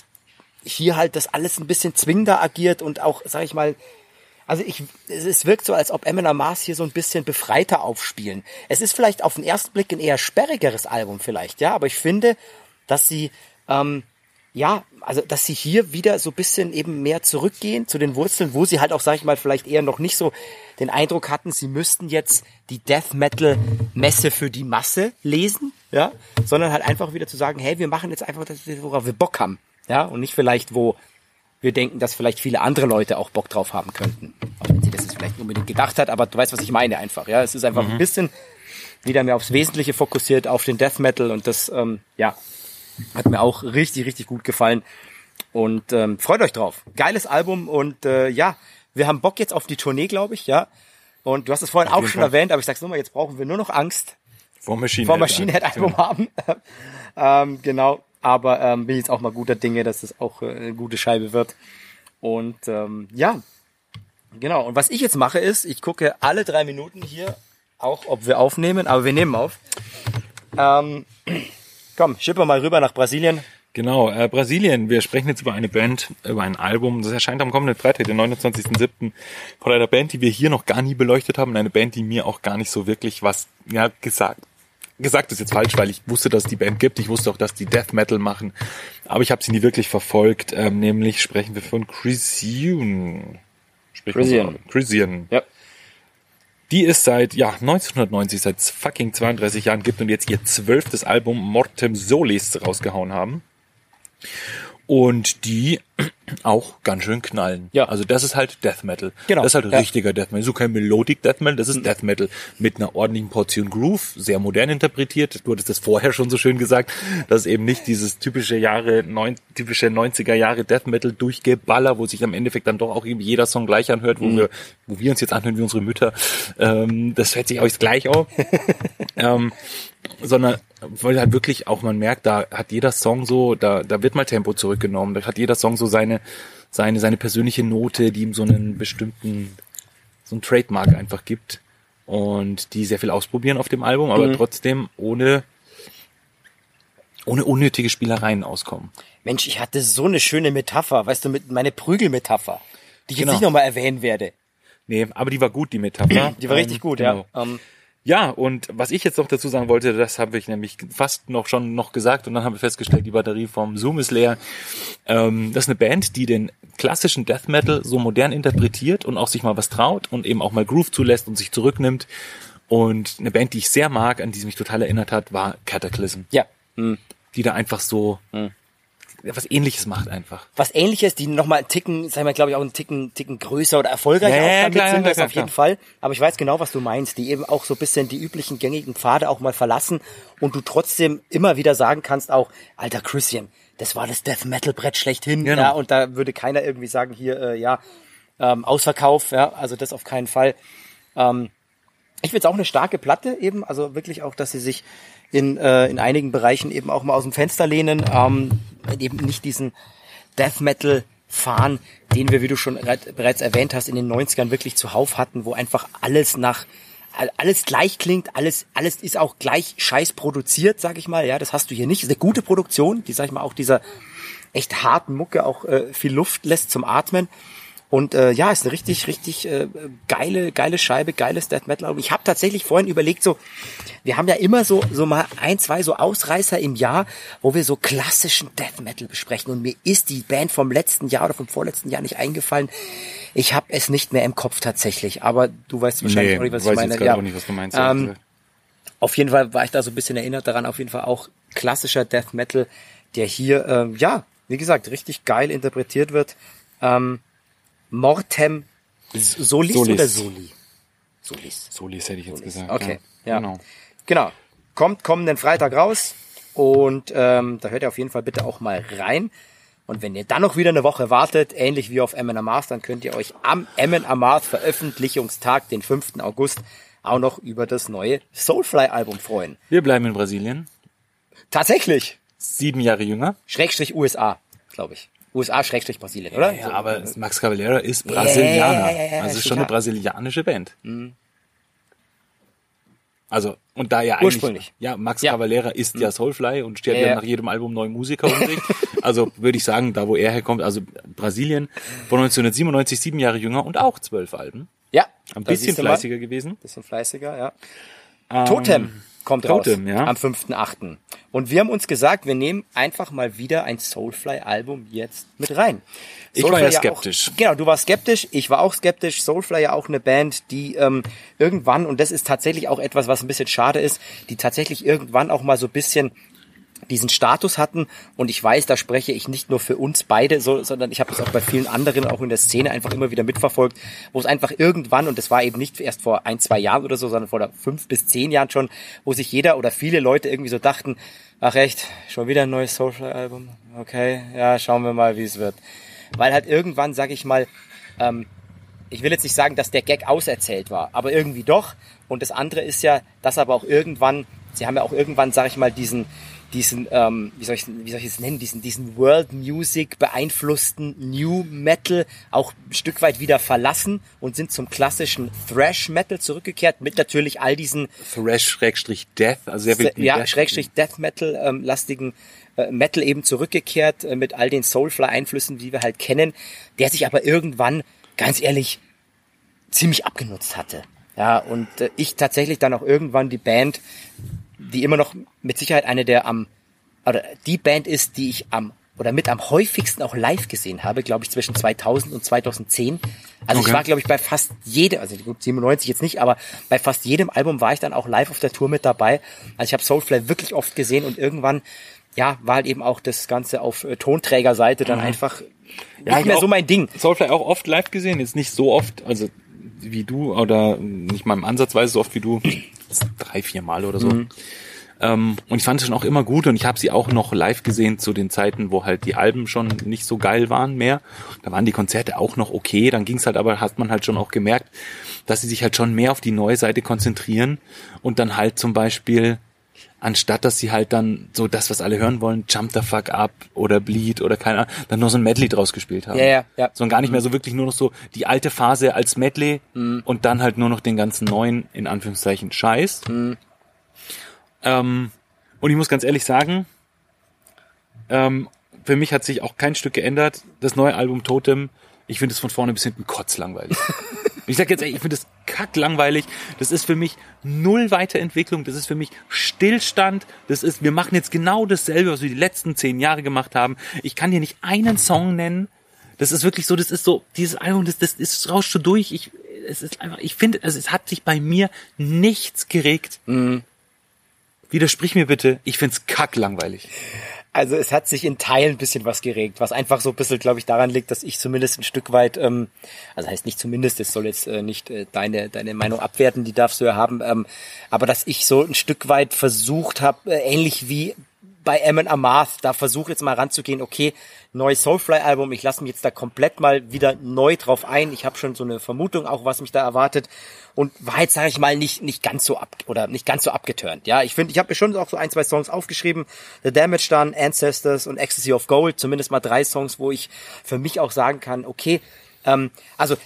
hier halt das alles ein bisschen zwingender agiert und auch, sag ich mal, also ich, es wirkt so, als ob Eminem Mars hier so ein bisschen befreiter aufspielen. Es ist vielleicht auf den ersten Blick ein eher sperrigeres Album vielleicht, ja, aber ich finde, dass sie, ähm, ja, also dass sie hier wieder so ein bisschen eben mehr zurückgehen zu den Wurzeln, wo sie halt auch, sag ich mal, vielleicht eher noch nicht so den Eindruck hatten, sie müssten jetzt die Death Metal Messe für die Masse lesen, ja, sondern halt einfach wieder zu sagen, hey, wir machen jetzt einfach das, worauf wir Bock haben, ja, und nicht vielleicht, wo wir denken, dass vielleicht viele andere Leute auch Bock drauf haben könnten. Auch wenn sie das jetzt vielleicht unbedingt gedacht hat, aber du weißt, was ich meine einfach. Ja, es ist einfach ein bisschen wieder mehr aufs Wesentliche fokussiert, auf den Death Metal und das, ähm, ja, hat mir auch richtig, richtig gut gefallen. Und ähm, freut euch drauf. Geiles Album und äh, ja, wir haben Bock jetzt auf die Tournee, glaube ich, ja. Und du hast es vorhin auch schon Fall. erwähnt, aber ich sag's nochmal, jetzt brauchen wir nur noch Angst Vor Machine, vor Head. Machine Head Album haben. ähm, genau. Aber ähm, bin jetzt auch mal guter Dinge, dass das auch äh, eine gute Scheibe wird. Und ähm, ja, genau. Und was ich jetzt mache ist, ich gucke alle drei Minuten hier auch, ob wir aufnehmen, aber wir nehmen auf. Ähm, komm, schippen mal rüber nach Brasilien. Genau, äh, Brasilien. Wir sprechen jetzt über eine Band, über ein Album. Das erscheint am kommenden Freitag, den 29.07. von einer Band, die wir hier noch gar nie beleuchtet haben. Eine Band, die mir auch gar nicht so wirklich was ja, gesagt gesagt ist jetzt falsch, weil ich wusste, dass es die Band gibt. Ich wusste auch, dass die Death Metal machen. Aber ich habe sie nie wirklich verfolgt. Ähm, nämlich sprechen wir von Chrysian. aus? Chrysian. Ja. Die es seit ja 1990, seit fucking 32 Jahren gibt und jetzt ihr zwölftes Album Mortem Solis rausgehauen haben. Und die auch ganz schön knallen. Ja. Also das ist halt Death Metal. Genau. Das ist halt Ja. richtiger Death Metal. So kein Melodic Death Metal, das ist Death Metal mit einer ordentlichen Portion Groove, sehr modern interpretiert. Du hattest das vorher schon so schön gesagt, dass eben nicht dieses typische Jahre, neun, typische 90er Jahre Death Metal Durchgeballer, wo sich am Endeffekt dann doch auch eben jeder Song gleich anhört, wo wir, wo wir uns jetzt anhören wie unsere Mütter. Ähm, das hört sich euch gleich auf. ähm, sondern weil halt wirklich auch man merkt, da hat jeder Song so, da, da wird mal Tempo zurückgenommen, da hat jeder Song so seine, seine, seine persönliche Note, die ihm so einen bestimmten, so einen Trademark einfach gibt und die sehr viel ausprobieren auf dem Album, aber trotzdem ohne, ohne unnötige Spielereien auskommen. Mensch, ich hatte so eine schöne Metapher, weißt du, mit meine Prügelmetapher, die ich Genau. jetzt nicht nochmal erwähnen werde. Nee, aber die war gut, die Metapher. Die war Ähm, richtig gut, genau. ja. Ähm, Ja, und was ich jetzt noch dazu sagen wollte, das habe ich nämlich fast noch schon noch gesagt und dann haben wir festgestellt, die Batterie vom Zoom ist leer. Ähm, das ist eine Band, die den klassischen Death Metal so modern interpretiert und auch sich mal was traut und eben auch mal Groove zulässt und sich zurücknimmt. Und eine Band, die ich sehr mag, an die sie mich total erinnert hat, war Cataclysm, ja. Hm. die da einfach so was ähnliches macht einfach. was ähnliches, die nochmal einen Ticken, sagen wir, glaube ich, auch einen Ticken, Ticken größer oder erfolgreicher Ja, auch damit klar, sind, klar, das klar, auf jeden. Fall. Aber ich weiß genau, was du meinst, die eben auch so ein bisschen die üblichen gängigen Pfade auch mal verlassen und du trotzdem immer wieder sagen kannst auch, alter Christian, das war das Death Metal Brett schlechthin, Genau. ja, und da würde keiner irgendwie sagen, hier, äh, ja, ähm, Ausverkauf, ja, also das auf keinen Fall. Ähm, ich finde es auch eine starke Platte eben, also wirklich auch, dass sie sich in, äh, in einigen Bereichen eben auch mal aus dem Fenster lehnen, ähm, eben nicht diesen Death Metal fahren, den wir, wie du schon reit- bereits erwähnt hast, in den 90ern wirklich zuhauf hatten, wo einfach alles nach all- alles gleich klingt, alles alles ist auch gleich scheiß produziert, sag ich mal, ja, das hast du hier nicht. Das ist eine gute Produktion, die sag ich mal auch dieser echt harten Mucke auch äh, viel Luft lässt zum Atmen. Und äh, ja, ist eine richtig, richtig äh, geile, geile Scheibe, geiles Death Metal Album. Ich habe tatsächlich vorhin überlegt, so, wir haben ja immer so, so mal ein, zwei so Ausreißer im Jahr, wo wir so klassischen Death Metal besprechen. Und mir ist die Band vom letzten Jahr oder vom vorletzten Jahr nicht eingefallen. Ich habe es nicht mehr im Kopf tatsächlich. Aber du weißt wahrscheinlich auch nicht, was ich meine. gerade auch nicht, was du meinst. Ähm, auf jeden Fall war ich da so ein bisschen erinnert daran, auf jeden Fall auch klassischer Death Metal, der hier, ähm, ja, wie gesagt, richtig geil interpretiert wird. Ähm, Mortem Solis, Solis. oder Soli? Solis. Solis hätte ich jetzt gesagt. Okay, ja. Genau. Genau. Kommt kommenden Freitag raus und ähm, da hört ihr auf jeden Fall bitte auch mal rein. Und wenn ihr dann noch wieder eine Woche wartet, ähnlich wie auf Emmen Amarth, dann könnt ihr euch am Emmen Amarth Veröffentlichungstag, den 5. August, auch noch über das neue Soulfly-Album freuen. Wir bleiben in Brasilien. Tatsächlich. Sieben Jahre jünger. Schrägstrich USA, glaube ich. USA Schrägstrich Brasilien, oder? Ja, aber Max Cavalera ist Brasilianer. Ja, ja, ja, ja, also es ist schon eine brasilianische Band. Also, und da ja eigentlich, Ursprünglich. ja, Max Ja. Cavalera ist ja Soulfly und stellt Ja, ja, ja. nach jedem Album neuen Musiker um sich. also würde ich sagen, da wo er herkommt, also Brasilien von 1997, sieben Jahre jünger und auch zwölf Alben. ja. Ein bisschen du mal. fleißiger gewesen. Bisschen fleißiger, ja. Totem kommt Totem, raus ja. am 5.8. Und wir haben uns gesagt, wir nehmen einfach mal wieder ein Soulfly-Album jetzt mit rein. Ich war Soulfly ja auch- skeptisch. genau, du warst skeptisch, ich war auch skeptisch. Soulfly ja auch eine Band, die ähm, irgendwann, und das ist tatsächlich auch etwas, was ein bisschen schade ist, die tatsächlich irgendwann auch mal so ein bisschen diesen Status hatten und ich weiß, da spreche ich nicht nur für uns beide, so, sondern ich habe das auch bei vielen anderen auch in der Szene einfach immer wieder mitverfolgt, wo es einfach irgendwann und das war eben nicht erst vor ein, zwei Jahren oder so, sondern vor fünf bis zehn Jahren schon, wo sich jeder oder viele Leute irgendwie so dachten, ach echt, schon wieder ein neues Social-Album, okay, ja, schauen wir mal, wie es wird. Weil halt irgendwann, sag ich mal, ähm, ich will jetzt nicht sagen, dass der Gag auserzählt war, aber irgendwie doch. Und das andere ist ja, dass aber auch irgendwann sie haben ja auch irgendwann, sag ich mal, diesen, diesen, ähm, wie soll ich, wie soll ich es nennen, diesen, diesen World Music beeinflussten New Metal auch ein Stück weit wieder verlassen und sind zum klassischen Thrash Metal zurückgekehrt mit natürlich all diesen Thrash-Death, also sehr viel ja. Schrägstrich Death Metal ähm, lastigen äh, Metal eben zurückgekehrt äh, mit all den Soulfly Einflüssen, die wir halt kennen, der sich aber irgendwann, ganz ehrlich, ziemlich abgenutzt hatte. Ja, und äh, ich tatsächlich dann auch irgendwann die Band, die immer noch mit Sicherheit eine der am, oder die Band ist, die ich am, oder mit am häufigsten auch live gesehen habe, glaube ich, zwischen 2000 und 2010. Also Okay. ich war, glaube ich, bei fast jedem, also gut, 97 jetzt nicht, aber bei fast jedem Album war ich dann auch live auf der Tour mit dabei. Also ich habe Soulfly wirklich oft gesehen und irgendwann, ja, war halt eben auch das Ganze auf äh, Tonträgerseite dann einfach Ja, nicht ich mehr so mein Ding. Soulfly auch oft live gesehen, jetzt nicht so oft, also wie du oder nicht mal im Ansatzweise so oft wie du, drei, vier Mal oder so. Ähm, und ich fand es schon auch immer gut und ich habe sie auch noch live gesehen zu den Zeiten, wo halt die Alben schon nicht so geil waren mehr. Da waren die Konzerte auch noch okay, dann ging es halt aber, hat man halt schon auch gemerkt, dass sie sich halt schon mehr auf die neue Seite konzentrieren und dann halt zum Beispiel anstatt dass sie halt dann so das, was alle hören wollen, Jump the Fuck Up oder Bleed oder keine Ahnung, dann nur so ein Medley draus gespielt haben. Ja, ja, ja. Sondern gar nicht mehr so wirklich nur noch so die alte Phase als Medley und dann halt nur noch den ganzen neuen, in Anführungszeichen, Scheiß. Ähm, und ich muss ganz ehrlich sagen, ähm, für mich hat sich auch kein Stück geändert. Das neue Album Totem, ich finde es von vorne bis hinten kotzlangweilig. ich sag jetzt ehrlich, ich finde es kacklangweilig. Das ist für mich null Weiterentwicklung. Das ist für mich Stillstand. Das ist, wir machen jetzt genau dasselbe, was wir die letzten zehn Jahre gemacht haben. Ich kann dir nicht einen Song nennen. Das ist wirklich so, das ist so, dieses Album, das, das ist rauscht so durch. Ich, es ist einfach, ich finde, also es hat sich bei mir nichts geregt. Widersprich mir bitte, ich find's kacklangweilig. Also es hat sich in Teilen ein bisschen was geregt, was einfach so ein bisschen, glaube ich, daran liegt, dass ich zumindest ein Stück weit, ähm, also heißt nicht zumindest, es soll jetzt äh, nicht äh, deine, deine Meinung abwerten, die darfst du ja haben, ähm, aber dass ich so ein Stück weit versucht habe, äh, ähnlich wie bei Emin Amarth, da versuche jetzt mal ranzugehen, okay, neues Soulfly-Album, ich lasse mich jetzt da komplett mal wieder neu drauf ein. Ich habe schon so eine Vermutung auch, was mich da erwartet. Und war jetzt, sage ich mal, nicht nicht ganz so ab oder nicht ganz so abgeturnt. Ja, ich finde, ich habe mir schon auch so ein, zwei Songs aufgeschrieben, The Damage Done, Ancestors und Ecstasy of Gold, zumindest mal drei Songs, wo ich für mich auch sagen kann, okay, ähm, also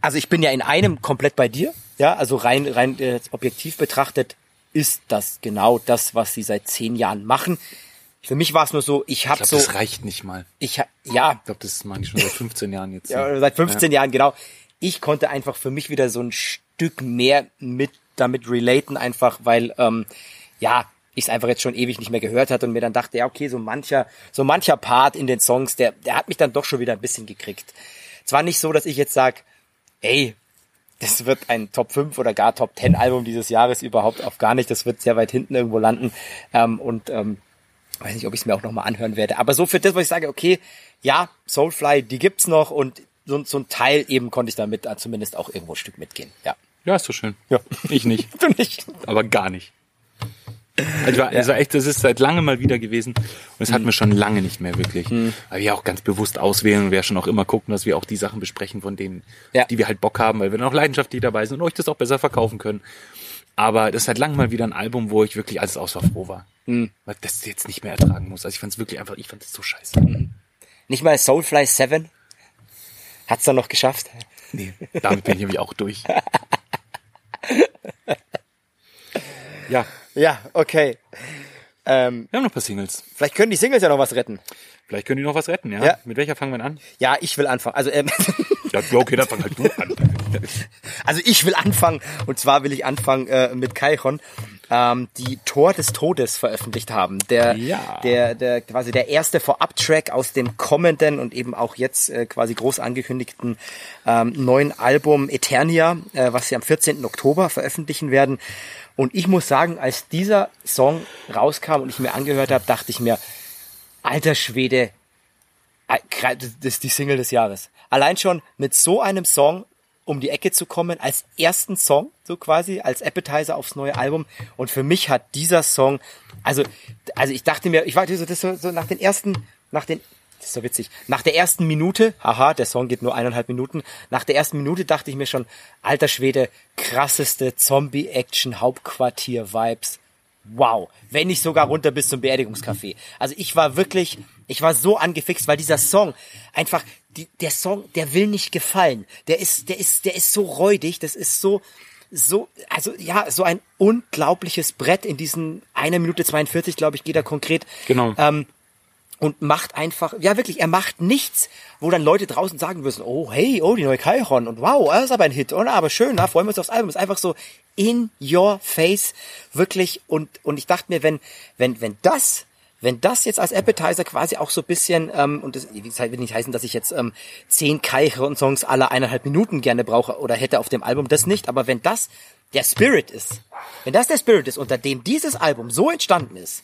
also ich bin ja in einem komplett bei dir, ja, also rein rein äh, objektiv betrachtet ist das genau das, was sie seit zehn Jahren machen. Für mich war es nur so, ich Ich habe so, das reicht nicht mal. ich ja, Ich glaube, das machen die schon seit 15 Jahren jetzt. ja, seit 15 Jahren, genau. Ich konnte einfach für mich wieder so ein Stück mehr mit damit relaten, einfach weil, ähm, ja, ich es einfach jetzt schon ewig nicht mehr gehört hatte und mir dann dachte, ja, okay, so mancher, so mancher Part in den Songs, der, der hat mich dann doch schon wieder ein bisschen gekriegt. Zwar nicht so, dass ich jetzt sag, ey, das wird ein Top 5 oder gar Top 10 Album dieses Jahres überhaupt auf gar nicht. Das wird sehr weit hinten irgendwo landen. Ähm, und ähm, weiß nicht, ob ich es mir auch nochmal anhören werde. Aber so für das, was ich sage, okay, ja, Soulfly, die gibt's noch und so, so ein Teil eben konnte ich damit äh, zumindest auch irgendwo ein Stück mitgehen. Ja. Ja, ist so schön. Ja. Ich nicht. Du nicht. aber gar nicht. Also, war, also echt, das ist seit langem mal wieder gewesen und es hatten wir schon lange nicht mehr wirklich. Weil wir auch ganz bewusst auswählen und wir schon auch immer gucken, dass wir auch die Sachen besprechen, von denen, Ja. die wir halt Bock haben, weil wir dann auch leidenschaftlich dabei sind und euch das auch besser verkaufen können. Aber das ist seit langem mal wieder ein Album, wo ich wirklich alles außer froh war. Weil das jetzt nicht mehr ertragen muss. Also ich fand es wirklich einfach, ich fand es so scheiße. Nicht mal Soulfly 7 hat's dann noch geschafft. Nee, damit bin ich nämlich auch durch. Ja, Ja, okay. Ähm, wir haben noch ein paar Singles. vielleicht können die Singles ja noch was retten. Vielleicht können die noch was retten, ja? Ja. Mit welcher fangen wir an? Ja, ich will anfangen. Also, ähm, Ja, okay, dann fang halt du an. also ich will anfangen. Und zwar will ich anfangen äh, mit Kaichon, ähm, die Tor des Todes veröffentlicht haben. Der, Ja. der, der quasi der erste Vorab-Track aus dem kommenden und eben auch jetzt äh, quasi groß angekündigten ähm, neuen Album Eternia, äh, was sie am 14. Oktober veröffentlichen werden. Und ich muss sagen, als dieser Song rauskam und ich mir angehört habe, dachte ich mir, alter Schwede, äh, das ist die Single des Jahres. Allein schon mit so einem Song um die Ecke zu kommen, als ersten Song, so quasi, als Appetizer aufs neue Album. Und für mich hat dieser Song, also, also ich dachte mir, ich war so, so, so nach den ersten, nach den, das ist so witzig, nach der ersten Minute, haha, der Song geht nur eineinhalb Minuten, nach der ersten Minute dachte ich mir schon, alter Schwede, krasseste Zombie-Action-Hauptquartier-Vibes wow, wenn nicht sogar runter bis zum Beerdigungscafé. Also ich war wirklich, ich war so angefixt, weil dieser Song einfach, die, der Song, der will nicht gefallen. Der ist, der ist, der ist so räudig, das ist so, so, also ja, so ein unglaubliches Brett in diesen einer Minute 42, glaube ich, geht er konkret. Genau. Ähm, und macht einfach, ja wirklich, er macht nichts, wo dann Leute draußen sagen müssen, oh hey, oh, die neue Kairon und wow, das ist aber ein Hit, oder? Aber schön, na, freuen wir uns aufs Album. ist einfach so in your face, wirklich. Und, und ich dachte mir, wenn, wenn, wenn das, wenn das jetzt als Appetizer quasi auch so bisschen, ähm, und das will nicht heißen, dass ich jetzt ähm, zehn Kairon-Songs alle eineinhalb Minuten gerne brauche oder hätte auf dem Album, das nicht, aber wenn das der Spirit ist, wenn das der Spirit ist, unter dem dieses Album so entstanden ist,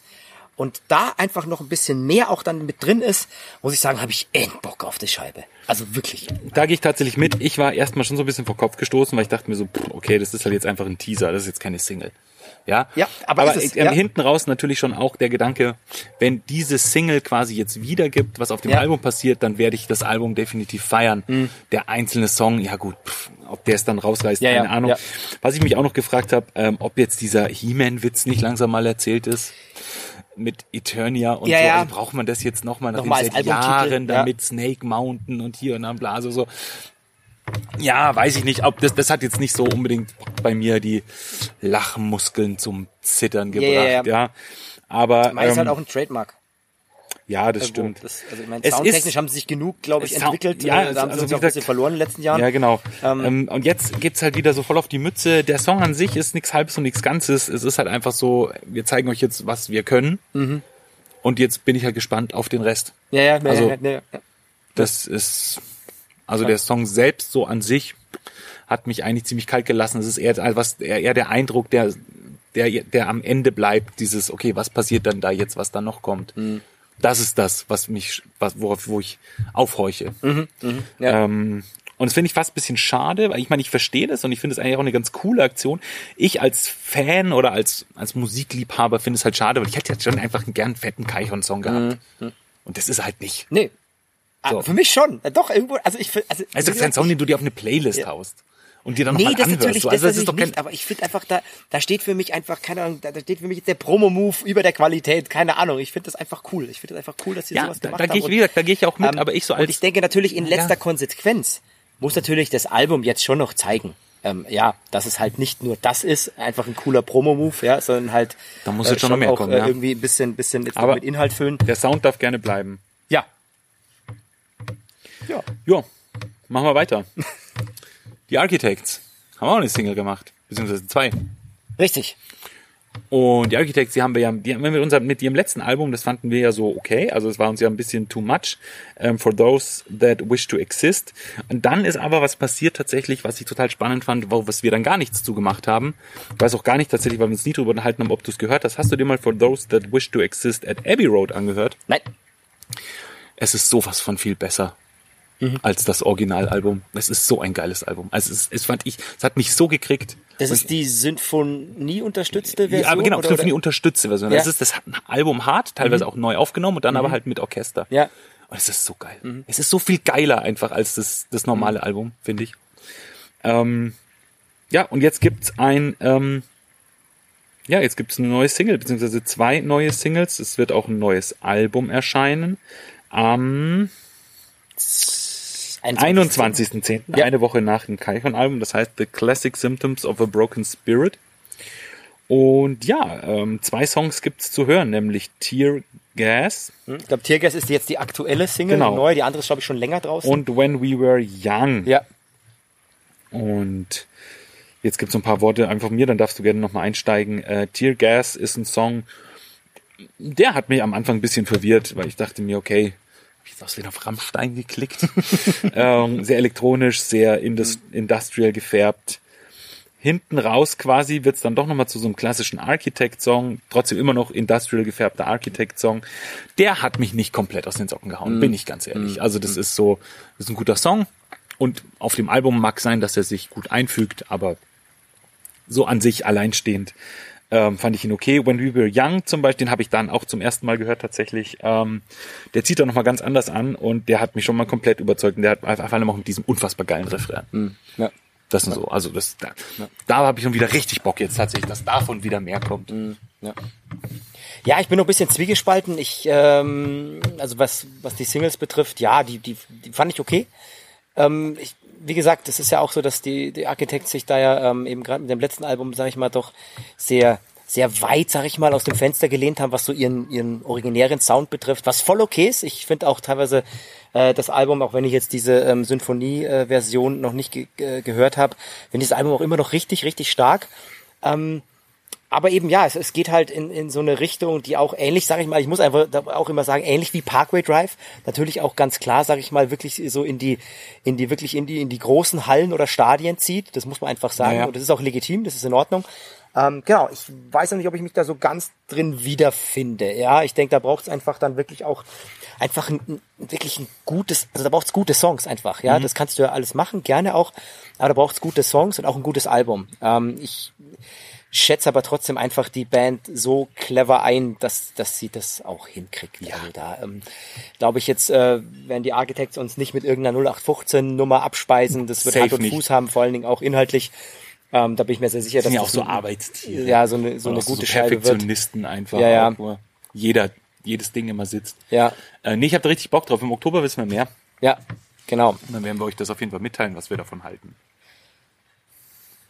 und da einfach noch ein bisschen mehr auch dann mit drin ist, muss ich sagen, habe ich end Bock auf die Scheibe. Also wirklich. Da gehe ich tatsächlich mit. Ich war erstmal schon so ein bisschen vor Kopf gestoßen, weil ich dachte mir so, okay, das ist halt jetzt einfach ein Teaser, das ist jetzt keine Single. Ja, Ja, aber aber es, ähm, ja. hinten raus natürlich schon auch der Gedanke, wenn diese Single quasi jetzt wiedergibt, was auf dem Ja. Mhm. Album passiert, dann werde ich das Album definitiv feiern. Der einzelne Song, ja gut, pff, ob der es dann rausreißt, Ja, keine Ahnung. Was ich mich auch noch gefragt habe, ähm, ob jetzt dieser He-Man-Witz nicht langsam mal erzählt ist mit Eternia und Ja, so. Also braucht man das jetzt nochmal, nachdem Nochmal seit Jahren ja. damit Snake Mountain und hier und da bla, so, so. Ja, weiß ich nicht. Ob das, das hat jetzt nicht so unbedingt bei mir die Lachmuskeln zum Zittern gebracht, ja. Aber Meist ähm, halt auch ein Trademark. Ja, das irgendwo. stimmt. Das, also ich meine, Es soundtechnisch haben sie sich genug, glaube ich, entwickelt. ja, Äh, da haben also sie wie auch ein bisschen verloren in den letzten Jahren. Ja, genau. Ähm, Ähm, und jetzt geht's halt wieder so voll auf die Mütze. Der Song an sich ist nichts Halbes und nichts Ganzes. Es ist halt einfach so, wir zeigen euch jetzt, was wir können. Mhm. Und jetzt bin ich halt gespannt auf den Rest. Ja, ja, ja, Also- ja, ja, ja. Das ist, also der Song selbst so an sich hat mich eigentlich ziemlich kalt gelassen. Es ist eher was, eher, der Eindruck, der, der, der am Ende bleibt. Dieses, okay, was passiert dann da jetzt, was dann noch kommt? Mhm. Das ist das, was mich, was, worauf, wo ich aufhorche. Mhm, ja. Ähm, und das finde ich fast ein bisschen schade, weil ich meine, ich verstehe das und ich finde es eigentlich auch eine ganz coole Aktion. Ich als Fan oder als, als Musikliebhaber finde es halt schade, weil ich hätte jetzt schon einfach einen gern fetten Kaichon-Song gehabt. Mhm. Und das ist halt nicht. Nee. Ah, So. Für mich schon. Doch, irgendwo, also ich, also, Also das ist ein Song, den du dir auf eine Playlist haust und dir dann Nee, das anhörst. natürlich, So, das, also das natürlich ist doch kein, nicht, aber ich finde einfach, da, da steht für mich einfach, keine Ahnung, da, da steht für mich jetzt der Promo-Move über der Qualität, keine Ahnung. Ich finde das einfach cool. Ich finde das einfach cool, dass sie ja, sowas da, gemacht da haben. gehe ich, Und, wie gesagt, da gehe ich auch mit, ähm, aber ich so Und als, ich denke natürlich in letzter Ja. Konsequenz muss natürlich das Album jetzt schon noch zeigen. Ähm, ja, dass es halt nicht nur das ist, einfach ein cooler Promo-Move, ja, sondern halt Da muss jetzt schon noch mehr auch kommen, äh, ja. irgendwie ein bisschen, bisschen jetzt Aber- mit Inhalt füllen. der Sound darf gerne bleiben. Ja. Ja. Ja, machen wir weiter. Die Architects haben auch eine Single gemacht, beziehungsweise zwei. Richtig. Und die Architects, die haben wir ja, die haben wir mit unserem, mit ihrem letzten Album, das fanden wir ja so okay, also es war uns ja ein bisschen too much ähm, for those that wish to exist. Und dann ist aber was passiert tatsächlich, was ich total spannend fand, wo, was wir dann gar nichts zugemacht haben. Ich weiß auch gar nicht tatsächlich, weil wir uns nie drüber unterhalten haben, ob du es gehört hast. Hast du dir mal for those that wish to exist at Abbey Road angehört? Nein. Es ist sowas von viel besser. Mhm. Als das Originalalbum. Es ist so ein geiles Album. Also es, es fand ich, es hat mich so gekriegt. Das ist die Symphonie unterstützte Version. ja, aber genau, Symphonie unterstützte Version. Ja. Das ist das Album hart, teilweise auch neu aufgenommen und dann aber halt mit Orchester. Ja. Und es ist so geil. Es ist so viel geiler einfach als das, das normale Album, finde ich. Ähm, ja, und jetzt gibt's ein, ähm, ja, jetzt gibt's eine neue Single, beziehungsweise zwei neue Singles. Es wird auch ein neues Album erscheinen. Am 21.10., Ja. eine Woche nach dem Kaichon-Album. Das heißt The Classic Symptoms of a Broken Spirit. Und ja, ähm, zwei Songs gibt's zu hören, nämlich Tear Gas Ich glaube, Teargas ist jetzt die aktuelle Single, Genau. die neue. Die andere ist, glaube ich, schon länger draußen. und When We Were Young. ja. Und jetzt gibt's so ein paar Worte einfach von mir, dann darfst du gerne nochmal einsteigen. Äh, Tear Gas ist ein Song, der hat mich am Anfang ein bisschen verwirrt, weil ich dachte mir, okay, jetzt aus wieder auf Rammstein geklickt. ähm, sehr elektronisch, sehr indus industrial gefärbt. Hinten raus quasi wird's dann doch nochmal zu so einem klassischen Architect-Song, trotzdem immer noch industrial gefärbter Architect-Song. Der hat mich nicht komplett aus den Socken gehauen, bin ich ganz ehrlich. Also das ist so, das ist ein guter Song und auf dem Album mag sein, dass er sich gut einfügt, aber so an sich alleinstehend ähm, fand ich ihn okay. When We Were Young zum Beispiel, den habe ich dann auch zum ersten Mal gehört tatsächlich. Ähm, der zieht da nochmal ganz anders an und der hat mich schon mal komplett überzeugt und der hat einfach allem auch mit diesem unfassbar geilen Refrain. ja. Das ist so, also das, da, da habe ich schon wieder richtig Bock jetzt tatsächlich, dass davon wieder mehr kommt. Ja, ich bin noch ein bisschen zwiegespalten. Ich, ähm, also was, was die Singles betrifft, ja, die, die, die fand ich okay. Ähm, ich, wie gesagt, es ist ja auch so, dass die, die Architects sich da ja ähm, eben gerade mit dem letzten Album, sage ich mal, doch sehr sehr weit, sag ich mal, aus dem Fenster gelehnt haben, was so ihren, ihren originären Sound betrifft, was voll okay ist. Ich finde auch teilweise äh, das Album, auch wenn ich jetzt diese ähm, Symphonie-Version noch nicht ge äh, gehört habe, finde ich das Album auch immer noch richtig, richtig stark. Ähm, aber eben ja, es, es geht halt in, in so eine Richtung, die auch ähnlich, sage ich mal, ich muss einfach auch immer sagen, ähnlich wie Parkway Drive, natürlich auch ganz klar, sage ich mal, wirklich so in die in die wirklich in die in die großen Hallen oder Stadien zieht. Das muss man einfach sagen Ja, ja. und das ist auch legitim, das ist in Ordnung. Ähm, genau, ich weiß noch nicht, ob ich mich da so ganz drin wiederfinde. Ja, ich denke, da braucht es einfach dann wirklich auch einfach ein, wirklich ein gutes, also da braucht es gute Songs einfach. Ja, das kannst du ja alles machen, gerne auch, aber da braucht es gute Songs und auch ein gutes Album. Ähm, ich schätze aber trotzdem einfach die Band so clever ein, dass, dass sie das auch hinkriegt. Also da ähm, glaube ich jetzt, äh, werden die Architects uns nicht mit irgendeiner 0815 Nummer abspeisen. Das wird Safe Hand und nicht. Fuß haben, vor allen Dingen auch inhaltlich. Ähm, da bin ich mir sehr sicher, dass ja auch das so ein- Arbeitstiere. Ja, so eine, so eine auch gute so Scheibe wird. Perfektionisten einfach, Ja, ja. Auch, wo jeder, jedes Ding immer sitzt. Ja, Äh, nee, ich habe da richtig Bock drauf. Im Oktober wissen wir mehr. ja, genau. Und dann werden wir euch das auf jeden Fall mitteilen, was wir davon halten.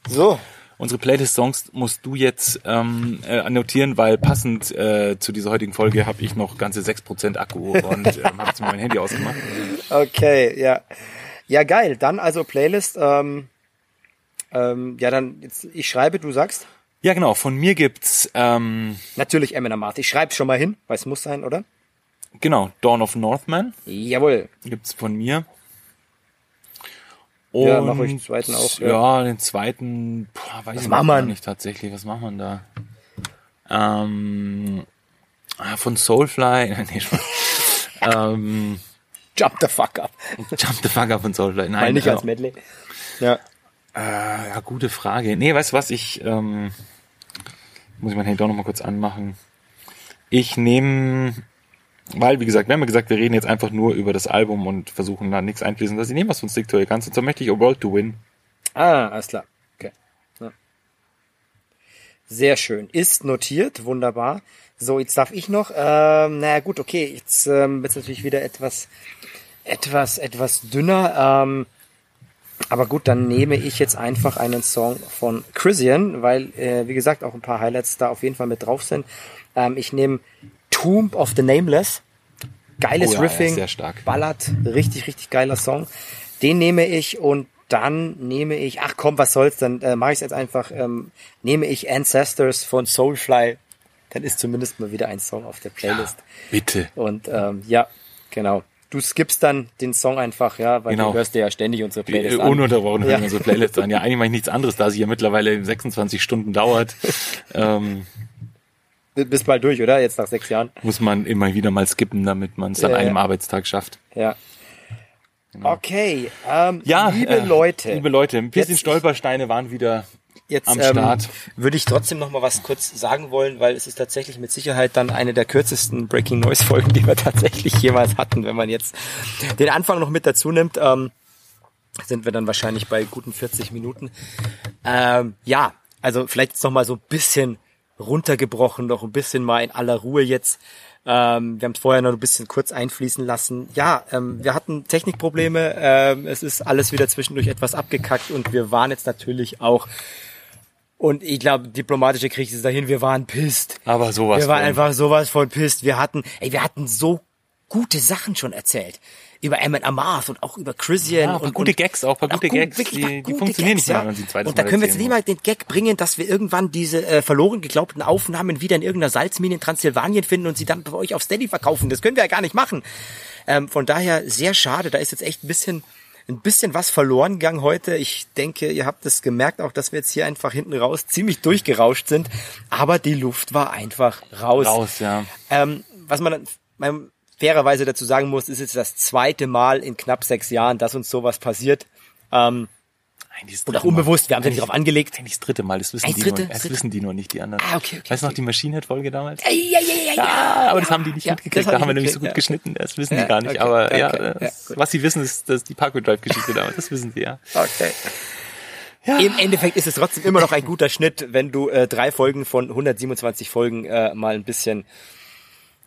So, Unsere Playlist-Songs musst du jetzt ähm, äh, annotieren, weil passend äh, zu dieser heutigen Folge habe ich noch ganze 6% Akku und ähm, habe jetzt mein Handy ausgemacht. okay, ja. Ja, geil. Dann also Playlist. Ähm, ähm, ja, dann, jetzt, ich schreibe, du sagst. Ja, genau. Von mir gibt's ähm, Natürlich Eminem Marth. Ich schreibe schon mal hin, weil es muss sein, oder? genau Dawn of Northman Jawohl. gibt's von mir. Ja, mach euch den zweiten auch, Ja, ja. den zweiten, boah, weiß Was ich macht man? nicht tatsächlich. Was macht man da? Ähm, ah, von Soulfly. nee, ähm, Jump the fuck up. Jump the Fuck Up von Soulfly. Nein, Weil nicht äh, als Medley. Ja. Äh, ja, gute Frage. Nee, weißt du was? Ich ähm, muss ich mein Handy doch noch mal kurz anmachen. Ich nehme, weil wie gesagt, wir haben ja gesagt, wir reden jetzt einfach nur über das Album und versuchen da nichts einfließen lassen. Ich nehme was von Stick to Your Guns und so möchte ich A World to Win. Ah, alles klar. Okay. Ja. Sehr schön. Ist notiert, wunderbar. So, jetzt darf ich noch. Ähm, naja, gut, okay. Jetzt ähm, wird natürlich wieder etwas, etwas, etwas dünner. Ähm, aber gut, dann nehme ich jetzt einfach einen Song von Christian, weil, äh, wie gesagt, auch ein paar Highlights da auf jeden Fall mit drauf sind. Ähm, ich nehme Tomb of the Nameless. Geiles Oh ja, ja, Riffing. sehr stark. Ballert. Richtig, richtig geiler Song. Den nehme ich und dann nehme ich, ach komm, was soll's, dann äh, mache ich es jetzt einfach, ähm, nehme ich Ancestors von Soulfly. Dann ist zumindest mal wieder ein Song auf der Playlist. Bitte. Und ähm, ja, genau. Du skippst dann den Song einfach, ja, weil Genau. du hörst dir ja ständig unsere Äh, Playlist an. Ununterbrochen hören Ja. unsere Playlist an. Ja, eigentlich mache ich nichts anderes, da sie ja mittlerweile 26 Stunden dauert. ähm, Bist bald durch, oder? Jetzt nach sechs Jahren. muss man immer wieder mal skippen, damit man es an Ja, einem. Arbeitstag schafft. Ja. Okay, ähm, Ja, liebe äh, Leute. Liebe Leute, ein bisschen Jetzt- Stolpersteine waren wieder Jetzt am ähm, Start. würde ich trotzdem noch mal was kurz sagen wollen, weil es ist tatsächlich mit Sicherheit dann eine der kürzesten Breaking Noise Folgen, die wir tatsächlich jemals hatten. Wenn man jetzt den Anfang noch mit dazu nimmt, ähm, sind wir dann wahrscheinlich bei guten 40 Minuten. Ähm, ja, also vielleicht jetzt noch mal so ein bisschen runtergebrochen, noch ein bisschen mal in aller Ruhe jetzt. Ähm, wir haben es vorher noch ein bisschen kurz einfließen lassen. Ja, ähm, wir hatten Technikprobleme. Ähm, es ist alles wieder zwischendurch etwas abgekackt und wir waren jetzt natürlich auch und ich glaube, diplomatische Krieg ist dahin, wir waren pisst. Aber sowas Wir waren von. einfach sowas von pisst. Wir hatten, ey, wir hatten so gute Sachen schon erzählt. Über Emmett Amarth und auch über Christian. Ja, und, gute und, Gags auch, paar gute gut- Gags, wirklich die- die gute funktionieren nicht Gags, mehr, wenn man sie ein zweites Und da können wir jetzt nicht mal den Gag bringen, dass wir irgendwann diese äh, verloren geglaubten Aufnahmen wieder in irgendeiner Salzmine in Transsilvanien finden und sie dann bei euch auf Steady verkaufen. Das können wir ja gar nicht machen. Ähm, von daher sehr schade. Da ist jetzt echt ein bisschen ein bisschen was verloren gegangen heute. Ich denke, ihr habt es gemerkt, auch dass wir jetzt hier einfach hinten raus ziemlich durchgerauscht sind. Aber die Luft war einfach raus. Raus, ja. Ähm, was man dann ähm, fairerweise dazu sagen muss, ist jetzt das zweite Mal in knapp sechs Jahren, dass uns sowas passiert. Ähm, und auch unbewusst, wir haben es ja nicht drauf angelegt. Eigentlich das dritte Mal, das wissen, die, dritte? nur, das Dritte? wissen die nur nicht, die anderen. Ah, okay, okay, weißt du noch okay. die Machine Head Folge damals? Ja, ja, ja, ja. Ja, aber das haben die nicht Ja, mitgekriegt. Da haben wir nämlich so gut mitgekriegt, geschnitten. Das wissen Ja, die gar nicht. okay, aber ja, ja, das, was sie wissen, ist, dass die Parkway Drive Geschichte damals. Das wissen sie ja. Okay. Im Endeffekt ist es trotzdem immer noch ein guter Schnitt, wenn du äh, drei Folgen von 127 Folgen äh, mal ein bisschen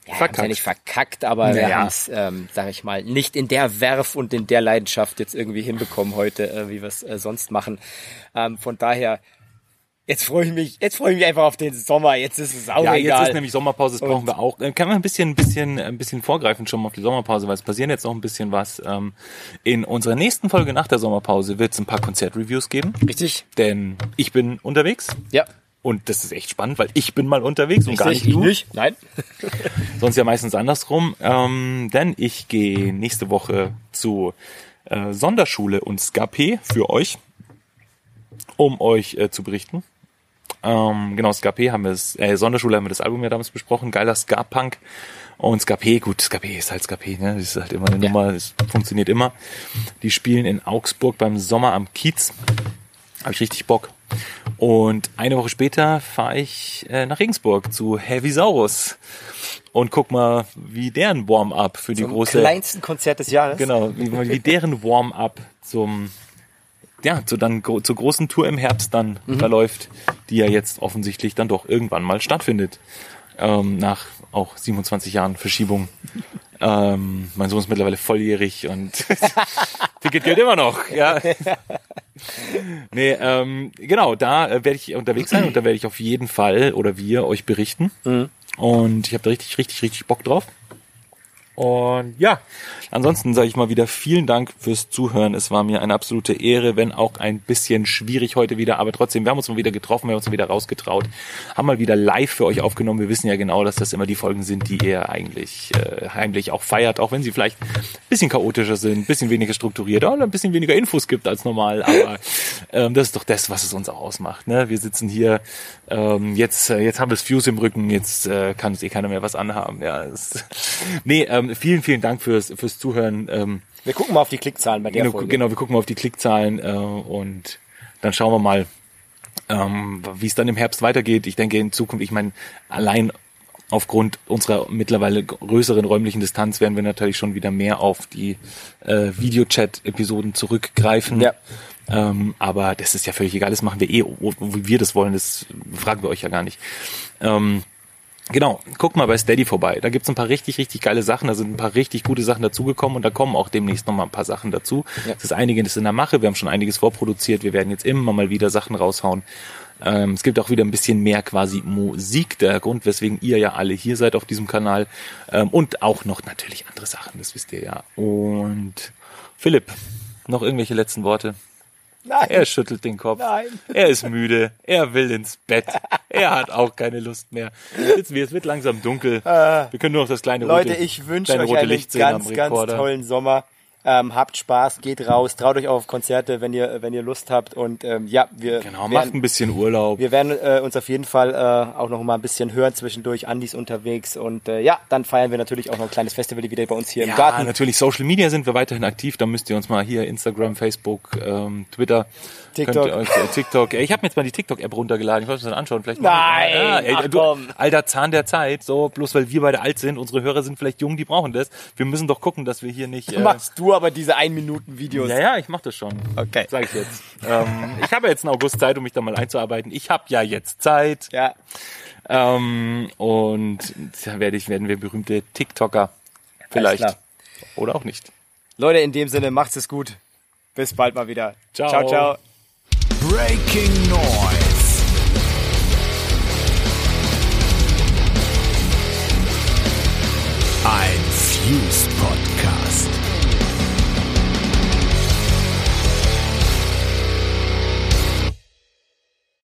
ja, Verkackt. Ja nicht verkackt, aber wir Naja. haben es, ähm, sag ich mal, nicht in der Werf und in der Leidenschaft jetzt irgendwie hinbekommen heute, äh, wie wir es äh, sonst machen. Ähm, von daher, jetzt freue ich mich, jetzt freue ich mich einfach auf den Sommer. Jetzt ist es auch Ja, egal. jetzt ist nämlich Sommerpause, das brauchen Und- wir auch. Äh, Kann man ein bisschen, ein bisschen, ein bisschen vorgreifen schon mal auf die Sommerpause, weil es passieren jetzt noch ein bisschen was. Ähm, in unserer nächsten Folge nach der Sommerpause wird es ein paar Konzertreviews geben, Richtig? denn ich bin unterwegs Ja. Und das ist echt spannend, weil ich bin mal unterwegs und gar nicht ich du. nicht. Nein. Sonst ja meistens andersrum. Ähm, denn ich gehe nächste Woche zu äh, Sonderschule und Skp für euch, um euch äh, zu berichten. Ähm, genau, Skp haben wir das, äh, Sonderschule haben wir das Album ja damals besprochen, geiler Ska-Punk. Und Skp, gut, Skp ist halt Skp, ne? Das ist halt immer eine Ja. Nummer, das funktioniert immer. Die spielen in Augsburg beim Sommer am Kiez. Habe ich richtig Bock. Und eine Woche später fahre ich äh, nach Regensburg zu Heavisaurus und guck mal, wie deren Warm-up für die Zum große kleinsten Konzert des Jahres. Genau, wie, wie deren Warm-up zum ja, zu dann gro- zur großen Tour im Herbst dann verläuft, die ja jetzt offensichtlich dann doch irgendwann mal stattfindet. Ähm, nach auch 27 Jahren Verschiebung. Ähm, mein Sohn ist mittlerweile volljährig und Ticket gilt immer noch, ja. Nee, ähm, genau, da äh, werde ich unterwegs sein und da werde ich auf jeden Fall oder wir euch berichten. Und ich habe da richtig, richtig, richtig Bock drauf. Und ja, ansonsten sage ich mal wieder vielen Dank fürs Zuhören. Es war mir eine absolute Ehre, wenn auch ein bisschen schwierig heute wieder, aber trotzdem, wir haben uns mal wieder getroffen, wir haben uns mal wieder rausgetraut, haben mal wieder live für euch aufgenommen. Wir wissen ja genau, dass das immer die Folgen sind, die ihr eigentlich äh, heimlich auch feiert, auch wenn sie vielleicht ein bisschen chaotischer sind, ein bisschen weniger strukturiert oder ein bisschen weniger Infos gibt als normal. Aber ähm, das ist doch das, was es uns auch ausmacht. Ne? Wir sitzen hier, ähm, jetzt, äh, jetzt haben wir das Fuse im Rücken, jetzt äh, kann uns eh keiner mehr was anhaben. Ja, das, nee, ähm, vielen, vielen Dank fürs, fürs Zuhören. Ähm, Wir gucken mal auf die Klickzahlen bei der genau, Folge. genau, wir gucken mal auf die Klickzahlen äh, und dann schauen wir mal, ähm, wie es dann im Herbst weitergeht. Ich denke in Zukunft, ich meine, allein aufgrund unserer mittlerweile größeren räumlichen Distanz werden wir natürlich schon wieder mehr auf die äh, Videochat-Episoden zurückgreifen. Ja. Ähm, aber das ist ja völlig egal, das machen wir eh, wo- wie wir das wollen, das fragen wir euch ja gar nicht. Ähm, Genau, guckt mal bei Steady vorbei. Da gibt's ein paar richtig, richtig geile Sachen. Da sind ein paar richtig gute Sachen dazugekommen und da kommen auch demnächst noch mal ein paar Sachen dazu. Ja. Es ist einiges in der Mache. Wir haben schon einiges vorproduziert. Wir werden jetzt immer mal wieder Sachen raushauen. Ähm, es gibt auch wieder ein bisschen mehr quasi Musik. Der Grund, weswegen ihr ja alle hier seid auf diesem Kanal. Ähm, und auch noch natürlich andere Sachen, das wisst ihr ja. Und Philipp, noch irgendwelche letzten Worte? Nein. Er schüttelt den Kopf. Nein. Er ist müde. Er will ins Bett. Er hat auch keine Lust mehr. Wir, es wird langsam dunkel. Wir können nur noch das kleine rote, Leute, ich wünsche euch rote einen ganz, ganz tollen Sommer. Ähm, habt Spaß, geht raus, traut euch auf Konzerte, wenn ihr, wenn ihr Lust habt. Und ähm, ja, wir Genau, macht werden, ein bisschen Urlaub. wir werden äh, uns auf jeden Fall äh, auch noch mal ein bisschen hören zwischendurch. Andi ist unterwegs und äh, ja, dann feiern wir natürlich auch noch ein kleines Festival wieder bei uns hier ja, im Garten. natürlich. Social Media sind wir weiterhin aktiv. Da müsst ihr uns mal hier Instagram, Facebook, ähm, Twitter, TikTok. Könnt ihr euch, äh, TikTok. Ich habe mir jetzt mal die TikTok-App runtergeladen. Ich wollte es dann anschauen. Vielleicht Nein, Ja, ey, ach du, alter Zahn der Zeit. So bloß weil wir beide alt sind. Unsere Hörer sind vielleicht jung. Die brauchen das. Wir müssen doch gucken, dass wir hier nicht. Äh, Machst du aber diese 1 Minuten Videos. Ja, ja, ich mach das schon. Okay. Sag ich jetzt. ähm, ich habe jetzt einen August Zeit, um mich da mal einzuarbeiten. Ich habe ja jetzt Zeit. Ja. Ähm, und da werde ich, werden wir berühmte TikToker. Vielleicht. Oder auch nicht. Leute, in dem Sinne, macht's es gut. Bis bald mal wieder. Ciao. Ciao, ciao. Breaking Noise. Ein Fuse Podcast.